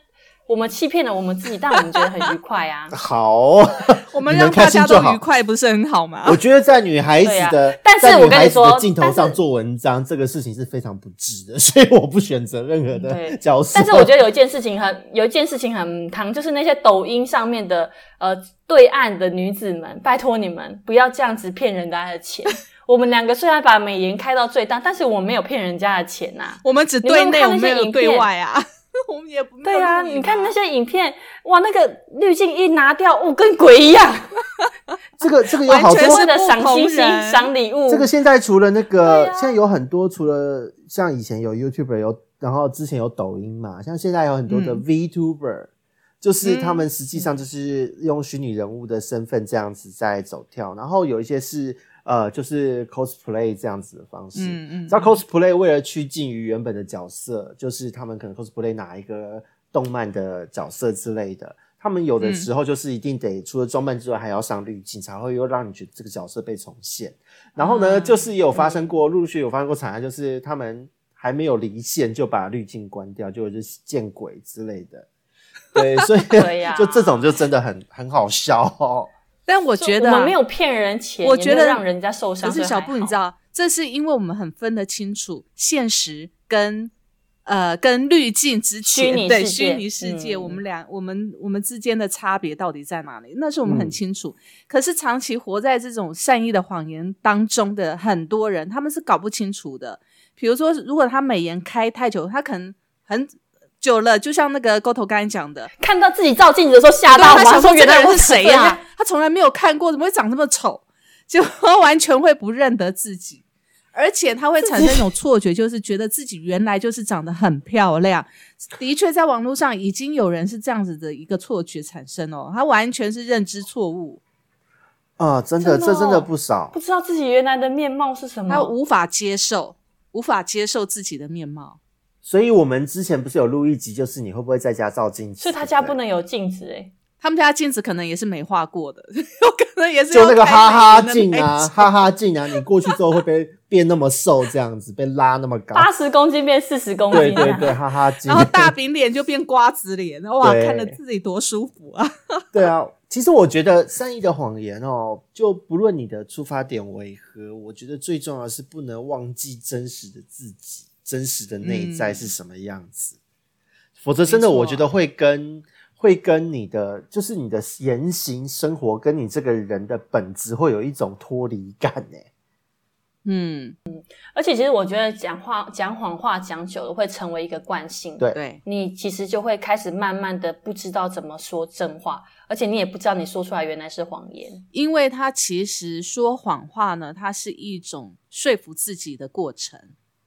我们欺骗了我们自己，但我们觉得很愉快啊！好，我们让大家都愉快，不是很好吗？我觉得在女孩子的，但是我跟你说，镜头上做文章这个事情是非常不智的，所以我不选择任何的角色。但是我觉得有一件事情很，有一件事情很唐，就是那些抖音上面的呃对岸的女子们，拜托你们不要这样子骗人家的钱。我们两个虽然把美颜开到最大，但是我没有骗人家的钱呐，我们只对内，我们没有对外啊。我们也不对啊！你看那些影片，哇，那个滤镜一拿掉，哦，跟鬼一样。这个这个有好多的赏星星、赏礼物。这个现在除了那个，现在有很多，除了像以前有 YouTuber 有，然后之前有抖音嘛，像现在有很多的 VTuber，就是他们实际上就是用虚拟人物的身份这样子在走跳，然后有一些是。呃，就是 cosplay 这样子的方式。嗯嗯。知道 cosplay 为了趋近于原本的角色，就是他们可能 cosplay 哪一个动漫的角色之类的。他们有的时候就是一定得除了装扮之外，还要上滤镜，才会又让你觉得这个角色被重现。然后呢，就是也有发生过，陆续有发生过惨案，就是他们还没有离线就把滤镜关掉，就是见鬼之类的。对，所以就这种就真的很很好笑哦。但我觉得我们没有骗人钱，我觉得让人家受伤。可是小布，你知道，这是因为我们很分得清楚现实跟呃跟滤镜之前对虚拟世界，我们俩我们我们之间的差别到底在哪里？那是我们很清楚。可是长期活在这种善意的谎言当中的很多人，他们是搞不清楚的。比如说，如果他美颜开太久，他可能很。久了，就像那个沟头刚才讲的，看到自己照镜子的时候吓到，他想说：“原来是谁呀？”他从来没有看过，怎么会长这么丑？就完全会不认得自己，而且他会产生一种错觉，就是觉得自己原来就是长得很漂亮。的确，在网络上已经有人是这样子的一个错觉产生哦，他完全是认知错误啊！真的，这真的不少，不知道自己原来的面貌是什么，他无法接受，无法接受自己的面貌。所以我们之前不是有录一集，就是你会不会在家照镜子？所以他家不能有镜子哎，他们家镜子可能也是美化过的，有可能也是就那个哈哈镜啊，哈哈镜啊，你过去之后会被 变那么瘦，这样子被拉那么高，八十公斤变四十公斤，对对对，哈哈镜，然后大饼脸就变瓜子脸，哇，看着自己多舒服啊！对啊，其实我觉得善意的谎言哦，就不论你的出发点为何，我觉得最重要的是不能忘记真实的自己。真实的内在是什么样子？否则，真的我觉得会跟会跟你的就是你的言行生活跟你这个人的本质会有一种脱离感呢。嗯嗯，而且其实我觉得讲话讲谎话讲久了会成为一个惯性。对，你其实就会开始慢慢的不知道怎么说真话，而且你也不知道你说出来原来是谎言。因为他其实说谎话呢，它是一种说服自己的过程。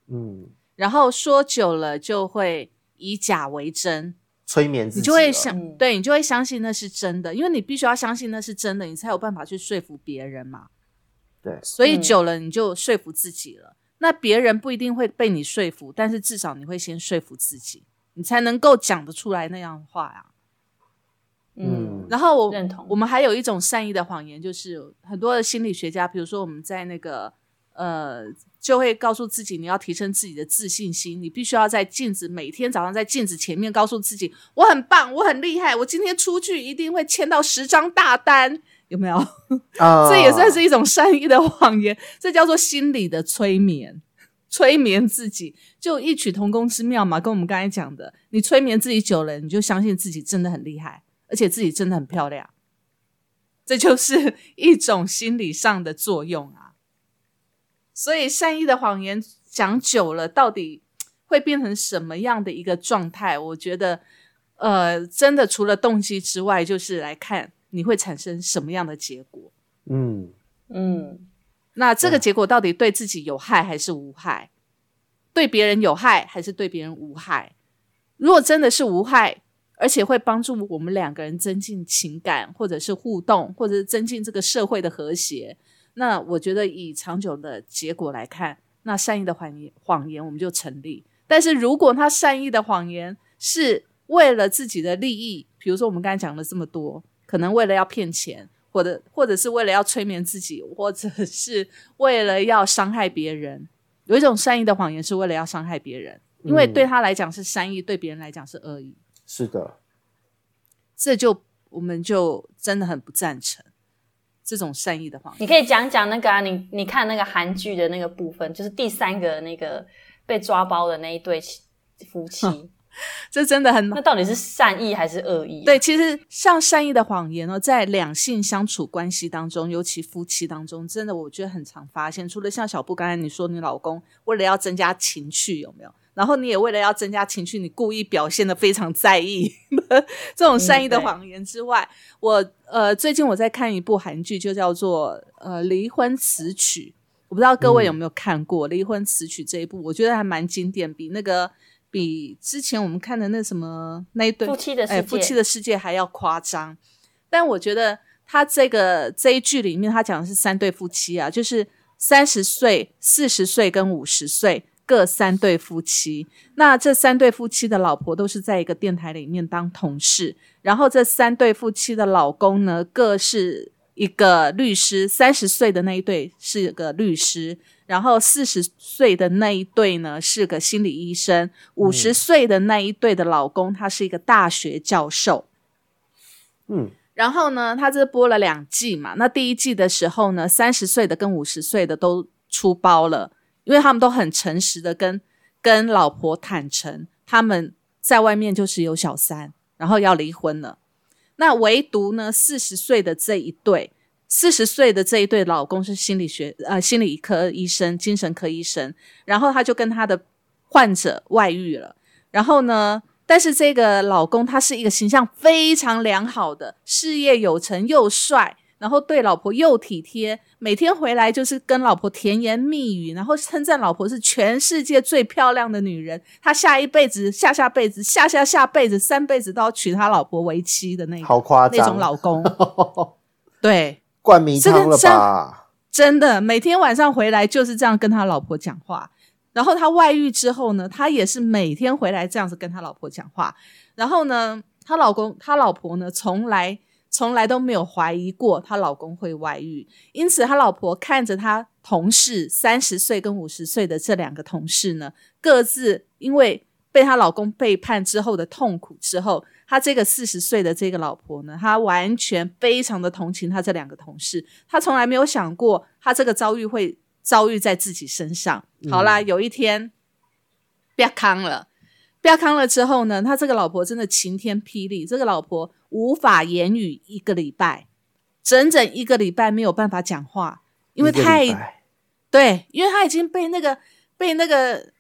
嗯。然后说久了就会以假为真，催眠自己，你就会想，对你就会相信那是真的，因为你必须要相信那是真的，你才有办法去说服别人嘛。对，所以久了你就说服自己了。那别人不一定会被你说服，但是至少你会先说服自己，你才能够讲得出来那样的话呀。嗯，然后我认同，我们还有一种善意的谎言，就是很多的心理学家，比如说我们在那个。呃，就会告诉自己你要提升自己的自信心，你必须要在镜子每天早上在镜子前面告诉自己我很棒，我很厉害，我今天出去一定会签到十张大单，有没有？啊，这也算是一种善意的谎言，这叫做心理的催眠，催眠自己就异曲同工之妙嘛，跟我们刚才讲的，你催眠自己久了，你就相信自己真的很厉害，而且自己真的很漂亮。这就是一种心理上的作用啊，所以善意的谎言讲久了，到底会变成什么样的一个状态？我觉得，呃，真的除了动机之外，就是来看你会产生什么样的结果。嗯嗯，那这个结果到底对自己有害还是无害？对别人有害还是对别人无害？如果真的是无害。而且会帮助我们两个人增进情感，或者是互动，或者是增进这个社会的和谐。那我觉得以长久的结果来看，那善意的谎言谎言我们就成立。但是如果他善意的谎言是为了自己的利益，比如说我们刚才讲了这么多，可能为了要骗钱，或者或者是为了要催眠自己，或者是为了要伤害别人，有一种善意的谎言是为了要伤害别人，因为对他来讲是善意，对别人来讲是恶意。是的，这就我们就真的很不赞成这种善意的谎言。你可以讲讲那个啊，你你看那个韩剧的那个部分，就是第三个那个被抓包的那一对夫妻，这真的很……那到底是善意还是恶意？对，其实像善意的谎言呢，在两性相处关系当中，尤其夫妻当中，真的我觉得很常发现。除了像小布刚才你说，你老公为了要增加情趣，有没有？然后你也为了要增加情绪，你故意表现的非常在意这种善意的谎言之外，我呃最近我在看一部韩剧，就叫做呃离婚词曲，我不知道各位有没有看过离婚词曲这一部，我觉得还蛮经典，比那个比之前我们看的那什么那一对夫妻的哎夫妻的世界还要夸张。但我觉得他这个这一剧里面，他讲的是三对夫妻啊，就是三十岁、四十岁跟五十岁。各三对夫妻，那这三对夫妻的老婆都是在一个电台里面当同事，然后这三对夫妻的老公呢，各是一个律师。三十岁的那一对是个律师，然后四十岁的那一对呢是个心理医生，五十岁的那一对的老公他是一个大学教授。嗯，然后呢，他这播了两季嘛，那第一季的时候呢，三十岁的跟五十岁的都出包了。因为他们都很诚实的跟跟老婆坦诚，他们在外面就是有小三，然后要离婚了。那唯独呢，四十岁的这一对，四十岁的这一对老公是心理学呃心理科医生、精神科医生，然后他就跟他的患者外遇了。然后呢，但是这个老公他是一个形象非常良好的，事业有成又帅。然后对老婆又体贴，每天回来就是跟老婆甜言蜜语，然后称赞老婆是全世界最漂亮的女人，他下一辈子、下下辈子、下下下辈子、三辈子都要娶他老婆为妻的那种，好夸张那种老公。对，冠名汤了吧？真的，每天晚上回来就是这样跟他老婆讲话。然后他外遇之后呢，他也是每天回来这样子跟他老婆讲话。然后呢，他老公、他老婆呢，从来。从来都没有怀疑过她老公会外遇，因此她老婆看着她同事三十岁跟五十岁的这两个同事呢，各自因为被她老公背叛之后的痛苦之后，她这个四十岁的这个老婆呢，她完全非常的同情她这两个同事，她从来没有想过她这个遭遇会遭遇在自己身上。好啦，有一天，不要康了。不要康了之后呢，他这个老婆真的晴天霹雳，这个老婆无法言语一个礼拜，整整一个礼拜没有办法讲话，因为太对，因为他已经被那个被那个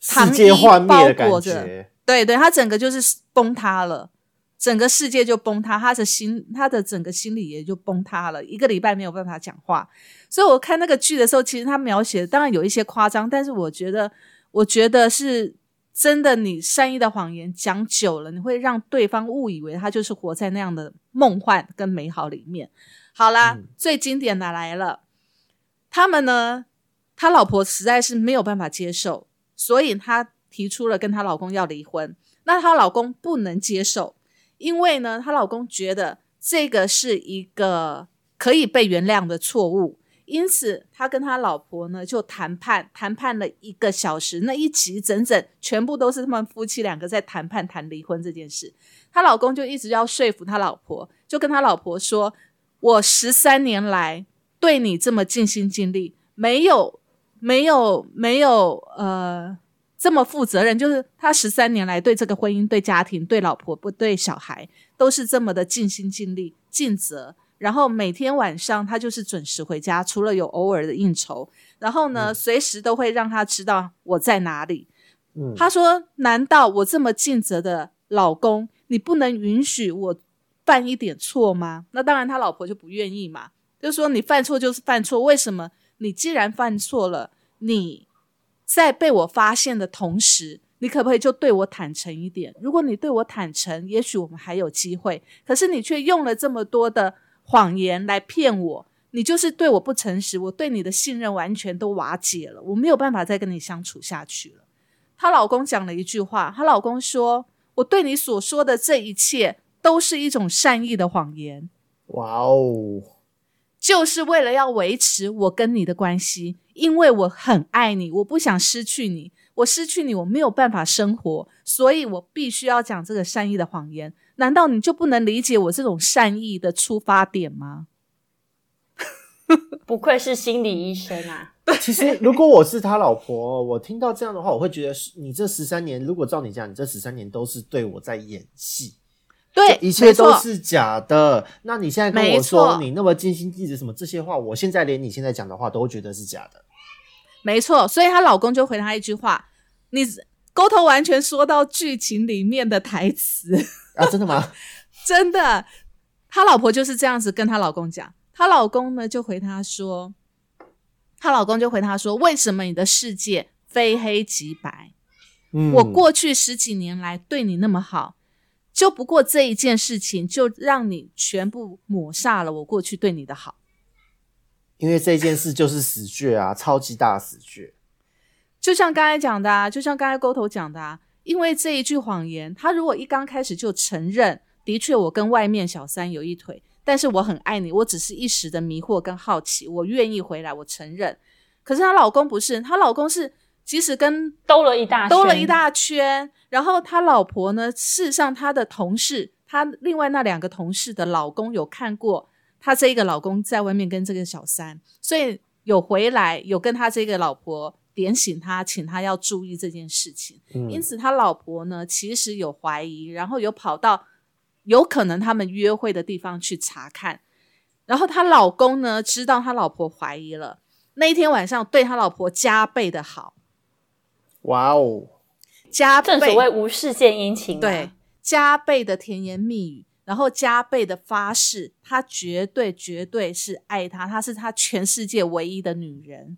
世界幻包裹着，对对，他整个就是崩塌了，整个世界就崩塌，他的心他的整个心理也就崩塌了，一个礼拜没有办法讲话，所以我看那个剧的时候，其实他描写当然有一些夸张，但是我觉得我觉得是。真的，你善意的谎言讲久了，你会让对方误以为他就是活在那样的梦幻跟美好里面。好啦，最经典的来了，他们呢，他老婆实在是没有办法接受，所以她提出了跟她老公要离婚。那她老公不能接受，因为呢，她老公觉得这个是一个可以被原谅的错误。因此他跟他老婆呢就谈判，谈判了一个小时，那一集整整全部都是他们夫妻两个在谈判谈离婚这件事。他老公就一直要说服他老婆，就跟他老婆说：“我十三年来对你这么尽心尽力，没有没有没有呃这么负责任，就是他十三年来对这个婚姻、对家庭、对老婆不对小孩都是这么的尽心尽力、尽责。然后每天晚上他就是准时回家，除了有偶尔的应酬，然后呢随时都会让他知道我在哪里。他说：难道我这么尽责的老公？”你不能允许我犯一点错吗？那当然，他老婆就不愿意嘛。就说，你犯错就是犯错，为什么？你既然犯错了，你在被我发现的同时，你可不可以就对我坦诚一点？如果你对我坦诚，也许我们还有机会。可是你却用了这么多的谎言来骗我，你就是对我不诚实，我对你的信任完全都瓦解了，我没有办法再跟你相处下去了。她老公讲了一句话，她老公说。我对你所说的这一切都是一种善意的谎言。哇哦！就是为了要维持我跟你的关系，因为我很爱你，我不想失去你。我失去你，我没有办法生活，所以我必须要讲这个善意的谎言。难道你就不能理解我这种善意的出发点吗？不愧是心理医生啊！其实，如果我是他老婆，我听到这样的话，我会觉得，你这十三年，如果照你讲，你这十三年都是对我在演戏，对，一切都是假的。那你现在跟我说你那么尽心尽职什么这些话，我现在连你现在讲的话都觉得是假的。没错，所以她老公就回她一句话：“你沟头完全说到剧情里面的台词啊？真的吗？真的，她老婆就是这样子跟她老公讲。”她老公呢就回她说：“她老公就回她说，为什么你的世界非黑即白？我过去十几年来对你那么好，就不过这一件事情，就让你全部抹煞了我过去对你的好。因为这件事就是死穴啊，超级大死穴。就像刚才讲的，啊，就像刚才沟头讲的，啊，因为这一句谎言，他如果一刚开始就承认，的确我跟外面小三有一腿。”但是我很爱你，我只是一时的迷惑跟好奇，我愿意回来，我承认。可是她老公不是，她老公是即使跟兜了一大兜了一大圈，然后他老婆呢，事实上他的同事，他另外那两个同事的老公有看过他这一个老公在外面跟这个小三，所以有回来有跟他这个老婆点醒他，请他要注意这件事情。因此他老婆呢，其实有怀疑，然后有跑到。有可能他们约会的地方去查看，然后她老公呢知道他老婆怀疑了，那一天晚上对他老婆加倍的好。哇哦，加倍，正所谓无事献殷勤，对，加倍的甜言蜜语，然后加倍的发誓，他绝对绝对是爱她，她是他全世界唯一的女人。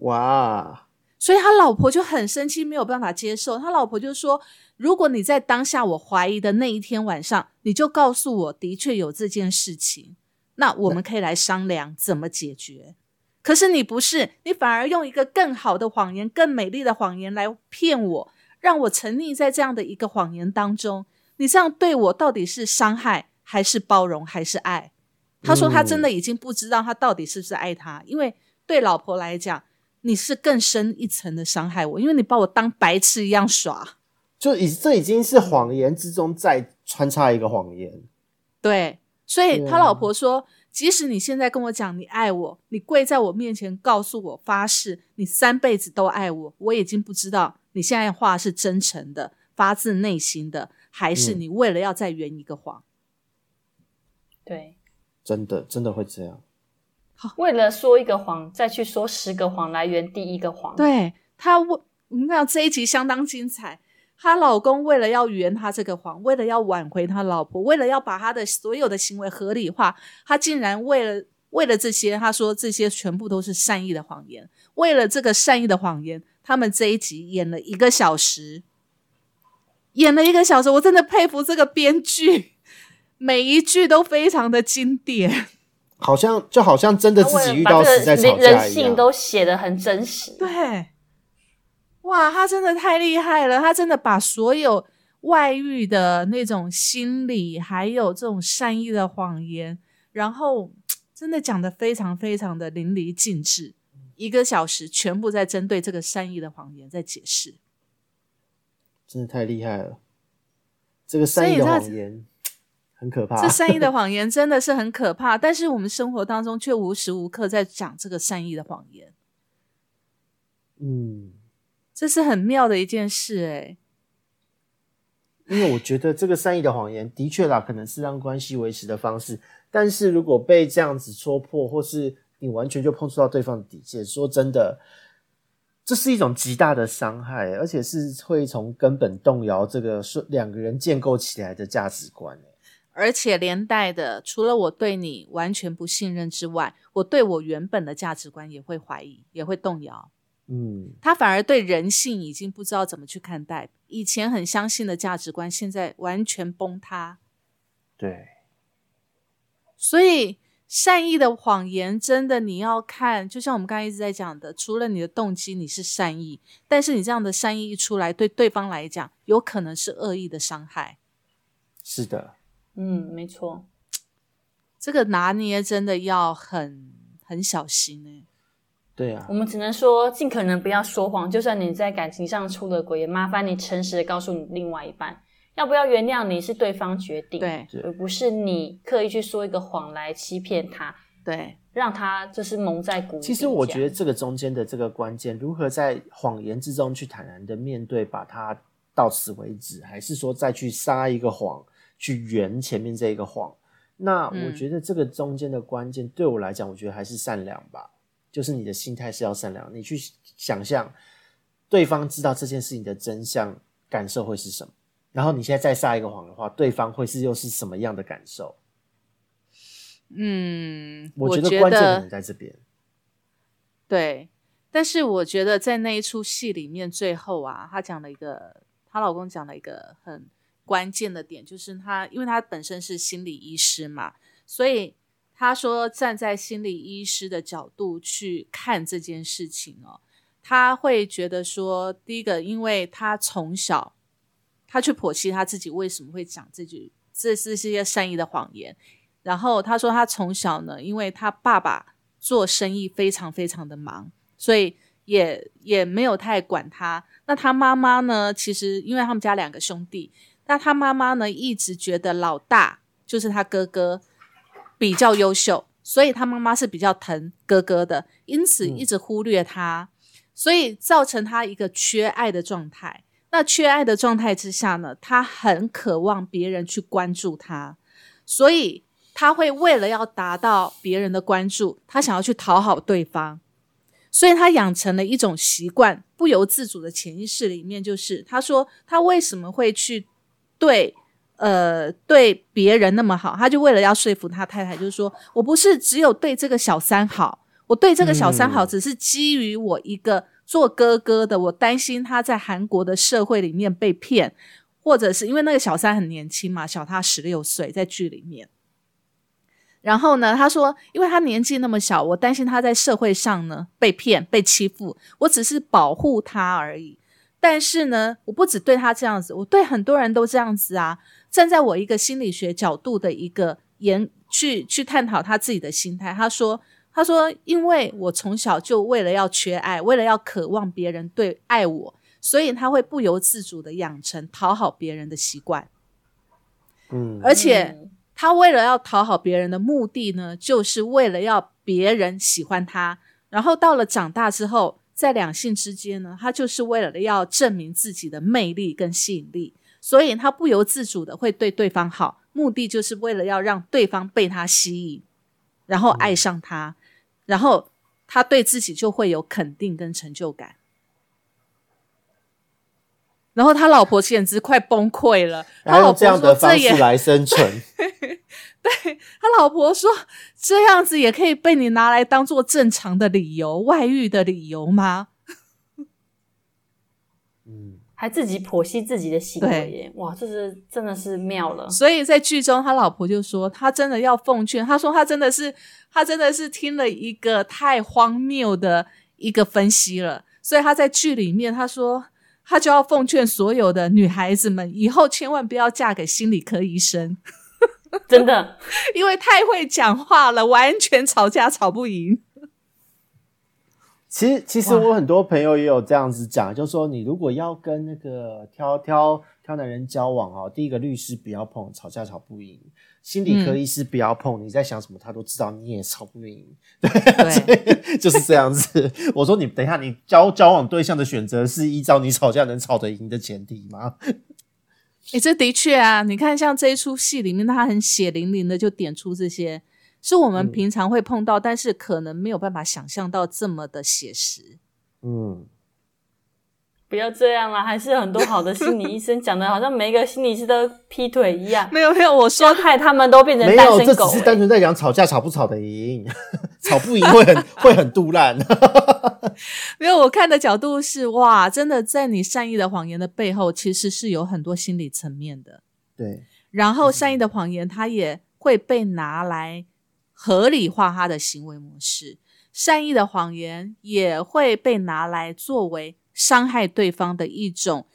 哇，所以他老婆就很生气，没有办法接受，他老婆就说。如果你在当下我怀疑的那一天晚上，你就告诉我的确有这件事情，那我们可以来商量怎么解决。可是你不是，你反而用一个更好的谎言、更美丽的谎言来骗我，让我沉溺在这样的一个谎言当中。你这样对我到底是伤害，还是包容，还是爱？他说他真的已经不知道他到底是不是爱他，因为对老婆来讲，你是更深一层的伤害我，因为你把我当白痴一样耍。就已这已经是谎言之中再穿插一个谎言，对，所以他老婆说，即使你现在跟我讲你爱我，你跪在我面前告诉我发誓，你三辈子都爱我，我已经不知道你现在话是真诚的，发自内心的，还是你为了要再圆一个谎。对，真的真的会这样，好，为了说一个谎，再去说十个谎来圆第一个谎。对他，我我们讲这一集相当精彩。她老公为了要圆他这个谎，为了要挽回他老婆，为了要把他的所有的行为合理化，他竟然为了为了这些，他说这些全部都是善意的谎言。为了这个善意的谎言，他们这一集演了一个小时，演了一个小时，我真的佩服这个编剧，每一句都非常的经典，好像就好像真的自己遇到死在吵架一样，人性都写的很真实，对。哇，他真的太厉害了！他真的把所有外遇的那种心理，还有这种善意的谎言，然后真的讲的非常非常的淋漓尽致，一个小时全部在针对这个善意的谎言在解释，真的太厉害了。这个善意的谎言很可怕，这善意的谎言真的是很可怕，但是我们生活当中却无时无刻在讲这个善意的谎言。嗯，这是很妙的一件事，哎。因为我觉得这个善意的谎言的确啦，可能是让关系维持的方式。但是如果被这样子戳破，或是你完全就碰触到对方的底线，说真的，这是一种极大的伤害，而且是会从根本动摇这个是两个人建构起来的价值观。而且连带的，除了我对你完全不信任之外，我对我原本的价值观也会怀疑，也会动摇。嗯，他反而对人性已经不知道怎么去看待，以前很相信的价值观，现在完全崩塌。对，所以善意的谎言真的你要看，就像我们刚才一直在讲的，除了你的动机你是善意，但是你这样的善意一出来，对对方来讲有可能是恶意的伤害。是的，嗯，没错，这个拿捏真的要很很小心呢。对啊，我们只能说尽可能不要说谎。就算你在感情上出了轨，也麻烦你诚实的告诉你另外一半，要不要原谅你是对方决定，对，而不是你刻意去说一个谎来欺骗他，对，让他就是蒙在鼓里。其实我觉得这个中间的这个关键，如何在谎言之中去坦然的面对，把它到此为止，还是说再去撒一个谎去圆前面这一个谎？那我觉得这个中间的关键，对我来讲，我觉得还是善良吧。就是你的心态是要善良，你去想象对方知道这件事情的真相，感受会是什么？然后你现在再撒一个谎的话，对方会是又是什么样的感受？嗯，我觉得关键点在这边。对，但是我觉得在那一出戏里面，最后啊，她讲了一个，她老公讲了一个很关键的点，就是他，因为他本身是心理医师嘛，所以。他说：“站在心理医师的角度去看这件事情哦，他会觉得说，第一个，因为他从小他去剖析他自己为什么会讲这句，这是是一些善意的谎言。然后他说，他从小呢，因为他爸爸做生意非常非常的忙，所以也也没有太管他。那他妈妈呢，其实因为他们家两个兄弟，那他妈妈呢一直觉得老大就是他哥哥。”比较优秀，所以他妈妈是比较疼哥哥的，因此一直忽略他，所以造成他一个缺爱的状态。那缺爱的状态之下呢，他很渴望别人去关注他，所以他会为了要达到别人的关注，他想要去讨好对方，所以他养成了一种习惯，不由自主的潜意识里面就是他说他为什么会去对。呃，对别人那么好，他就为了要说服他太太，就是说我不是只有对这个小三好，我对这个小三好，只是基于我一个做哥哥的，我担心他在韩国的社会里面被骗，或者是因为那个小三很年轻嘛，小他十六岁，在剧里面。然后呢，他说，因为他年纪那么小，我担心他在社会上呢被骗、被欺负，我只是保护他而已。但是呢，我不只对他这样子，我对很多人都这样子啊。站在我一个心理学角度的一个研去去探讨他自己的心态，他说：“他说，因为我从小就为了要缺爱，为了要渴望别人对爱我，所以他会不由自主的养成讨好别人的习惯。嗯，而且他为了要讨好别人的目的呢，就是为了要别人喜欢他。然后到了长大之后，在两性之间呢，他就是为了要证明自己的魅力跟吸引力。”所以他不由自主的会对对方好，目的就是为了要让对方被他吸引，然后爱上他，然后他对自己就会有肯定跟成就感。然后他老婆简直快崩溃了，他老婆说：“这也来生存。”对他老婆说：“这样子也可以被你拿来当做正常的理由，外遇的理由吗？”嗯。还自己剖析自己的行为耶，哇，这是真的是妙了。所以在剧中，他老婆就说，他真的要奉劝，他说他真的是，他真的是听了一个太荒谬的一个分析了。所以他在剧里面，他说他就要奉劝所有的女孩子们，以后千万不要嫁给心理科医生。真的，因为太会讲话了，完全吵架吵不赢。其实，其实我很多朋友也有这样子讲，就说你如果要跟那个挑挑挑男人交往哦，第一个律师不要碰，吵架吵不赢；心理科医师不要碰，你在想什么他都知道，你也吵不赢。对，就是这样子。我说你等一下，你交交往对象的选择是依照你吵架能吵得赢的前提吗？哎，这的确啊，你看像这一出戏里面，他很血淋淋的就点出这些。是我们平常会碰到，但是可能没有办法想象到这么的写实。嗯，不要这样啦，还是很多好的心理医生讲的，好像每一个心理师都劈腿一样。没有没有，我说害他们都变成没有，这只是单纯在讲吵架吵不吵得赢，吵不赢会很会很杜烂。没有，我看的角度是哇，真的在你善意的谎言的背后，其实是有很多心理层面的。对，然后善意的谎言，它也会被拿来。合理化他的行为模式，善意的谎言也会被拿来作为伤害对方的一种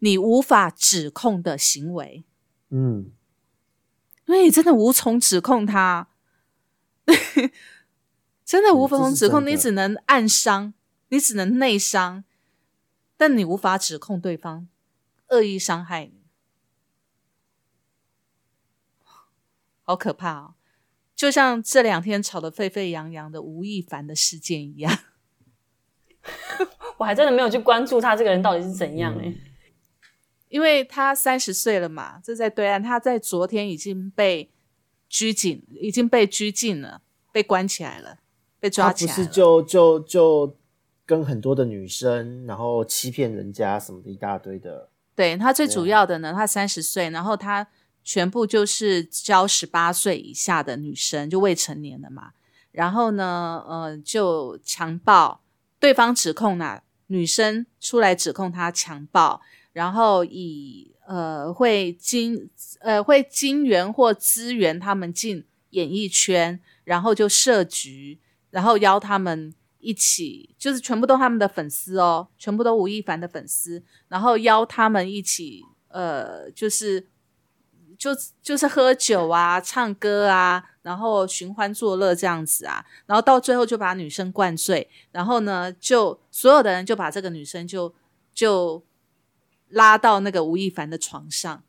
你无法指控的行为。嗯，因为你真的无从指控他，真的无从指控，你只能暗伤，你只能内伤，但你无法指控对方恶意伤害你，好可怕哦！就像这两天吵得沸沸扬扬的吴亦凡的事件一样，我还真的没有去关注他这个人到底是怎样哎，因为他三十岁了嘛，这在对岸，他在昨天已经被拘禁，已经被拘禁了，被关起来了，被抓起来。不是就就就跟很多的女生，然后欺骗人家什么的一大堆的。对他最主要的呢，他三十岁，然后他。全部就是教十八岁以下的女生，就未成年的嘛。然后呢，呃，就强暴对方，指控呢女生出来指控他强暴，然后以呃会金呃会金援或资源他们进演艺圈，然后就设局，然后邀他们一起，就是全部都他们的粉丝哦，全部都吴亦凡的粉丝，然后邀他们一起，呃，就是。就就是喝酒啊，唱歌啊，然后寻欢作乐这样子啊，然后到最后就把女生灌醉，然后呢，就所有的人就把这个女生就就拉到那个吴亦凡的床上，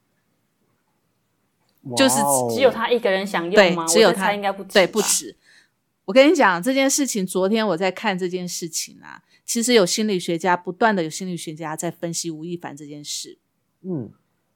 就是只有他一个人享用吗？只有他应该不对不止。我跟你讲这件事情，昨天我在看这件事情啊，其实有心理学家不断的有心理学家在分析吴亦凡这件事。嗯，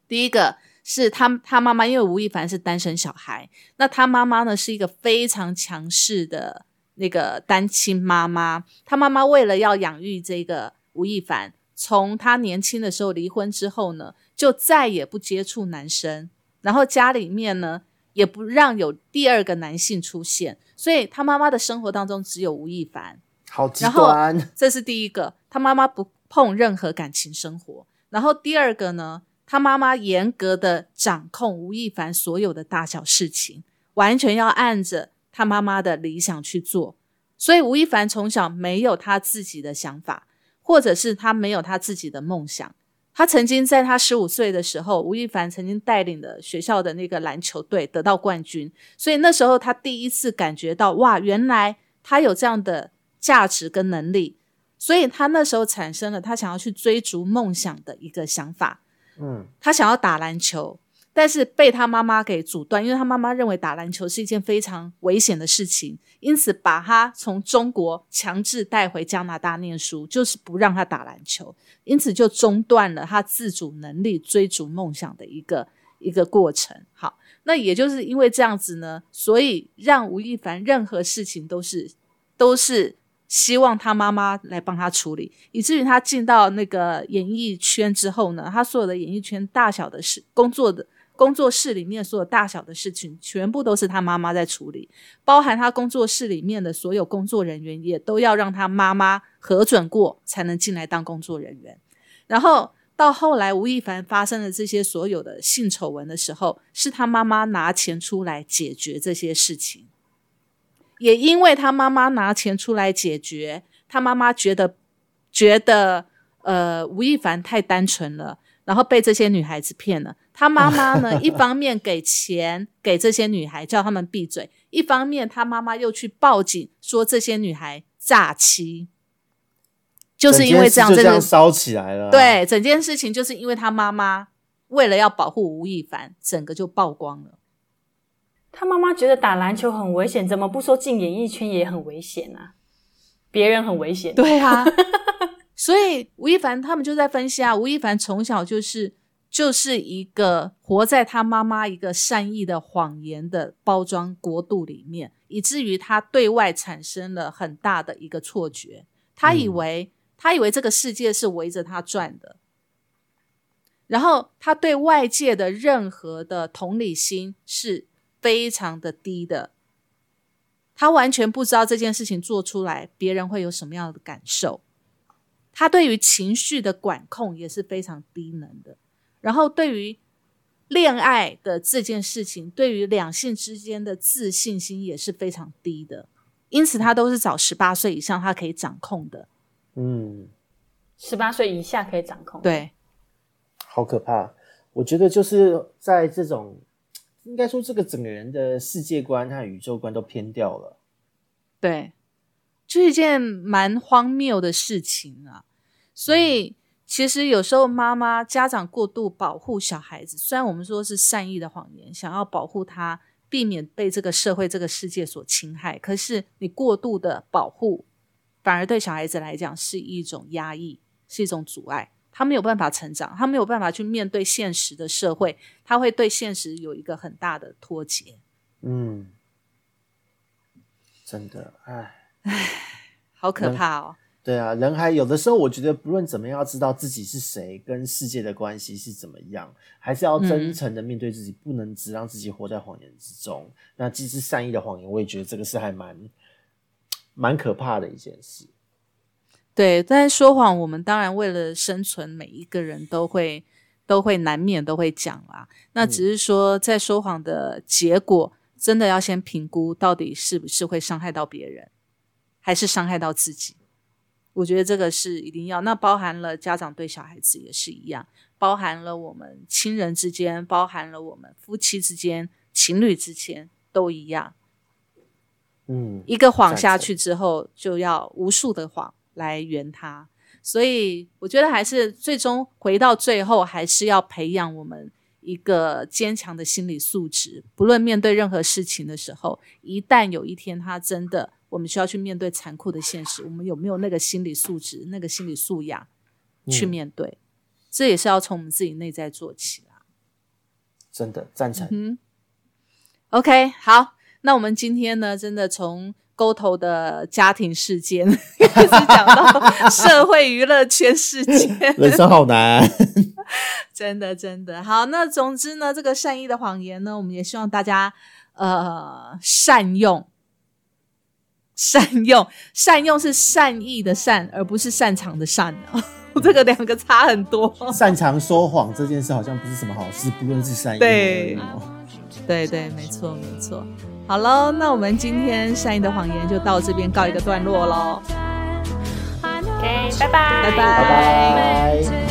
第一个。是他他妈妈，因为吴亦凡是单身小孩，那他妈妈呢是一个非常强势的那个单亲妈妈。他妈妈为了要养育这个吴亦凡，从他年轻的时候离婚之后呢，就再也不接触男生，然后家里面呢也不让有第二个男性出现，所以他妈妈的生活当中只有吴亦凡。好极端，这是第一个，他妈妈不碰任何感情生活。然后第二个呢？他妈妈严格的掌控吴亦凡所有的大小事情，完全要按着他妈妈的理想去做。所以吴亦凡从小没有他自己的想法，或者是他没有他自己的梦想。他曾经在他十五岁的时候，吴亦凡曾经带领的学校的那个篮球队得到冠军，所以那时候他第一次感觉到哇，原来他有这样的价值跟能力。所以他那时候产生了他想要去追逐梦想的一个想法。嗯，他想要打篮球，但是被他妈妈给阻断，因为他妈妈认为打篮球是一件非常危险的事情，因此把他从中国强制带回加拿大念书，就是不让他打篮球，因此就中断了他自主能力追逐梦想的一个一个过程。好，那也就是因为这样子呢，所以让吴亦凡任何事情都是都是。希望他妈妈来帮他处理，以至于他进到那个演艺圈之后呢，他所有的演艺圈大小的事、工作的工作室里面所有大小的事情，全部都是他妈妈在处理，包含他工作室里面的所有工作人员，也都要让他妈妈核准过才能进来当工作人员。然后到后来，吴亦凡发生了这些所有的性丑闻的时候，是他妈妈拿钱出来解决这些事情。也因为他妈妈拿钱出来解决，他妈妈觉得觉得呃吴亦凡太单纯了，然后被这些女孩子骗了。他妈妈呢，一方面给钱给这些女孩，叫他们闭嘴；一方面他妈妈又去报警，说这些女孩诈欺。就是因为这样，这样烧起来了。对，整件事情就是因为他妈妈为了要保护吴亦凡，整个就曝光了。他妈妈觉得打篮球很危险，怎么不说进演艺圈也很危险啊？别人很危险，对啊。所以吴亦凡他们就在分析啊，吴亦凡从小就是就是一个活在他妈妈一个善意的谎言的包装国度里面，以至于他对外产生了很大的一个错觉，他以为。他以为这个世界是围着他转的，然后他对外界的任何的同理心是非常的低的，他完全不知道这件事情做出来别人会有什么样的感受，他对于情绪的管控也是非常低能的，然后对于恋爱的这件事情，对于两性之间的自信心也是非常低的，因此他都是找十八岁以上他可以掌控的。嗯，十八岁以下可以掌控。对，好可怕！我觉得就是在这种，应该说这个整个人的世界观和宇宙观都偏掉了。对，就是一件蛮荒谬的事情啊。所以其实有时候妈妈、家长过度保护小孩子，虽然我们说是善意的谎言，想要保护他，避免被这个社会、这个世界所侵害，可是你过度的保护。反而对小孩子来讲是一种压抑，是一种阻碍。他没有办法成长，他没有办法去面对现实的社会，他会对现实有一个很大的脱节。嗯，真的，唉唉，好可怕哦。对啊，人还有的时候，我觉得不论怎么样，要知道自己是谁，跟世界的关系是怎么样，还是要真诚的面对自己，不能只让自己活在谎言之中。那既是善意的谎言，我也觉得这个是还蛮。蛮可怕的一件事，对。但是说谎，我们当然为了生存，每一个人都会都会难免都会讲啦。那只是说，在说谎的结果，真的要先评估到底是不是会伤害到别人，还是伤害到自己。我觉得这个是一定要。那包含了家长对小孩子也是一样，包含了我们亲人之间，包含了我们夫妻之间、情侣之间都一样。嗯，一个谎下去之后，就要无数的谎来圆它。所以我觉得还是最终回到最后，还是要培养我们一个坚强的心理素质。不论面对任何事情的时候，一旦有一天他真的我们需要去面对残酷的现实，我们有没有那个心理素质、那个心理素养去面对？这也是要从我们自己内在做起啦。真的赞成。嗯，OK，好。那我们今天呢，真的从沟头的家庭事件 开始讲到社会娱乐圈事件，人生好难，真的真的。好。那总之呢，这个善意的谎言呢，我们也希望大家呃善用，善用，善用是善意的善，而不是擅长的善。这个两个差很多。擅长说谎这件事好像不是什么好事，不论是善意对，对对，没错没错。好喽，那我们今天善意的谎言就到这边告一个段落喽。OK，拜拜，拜拜。拜拜。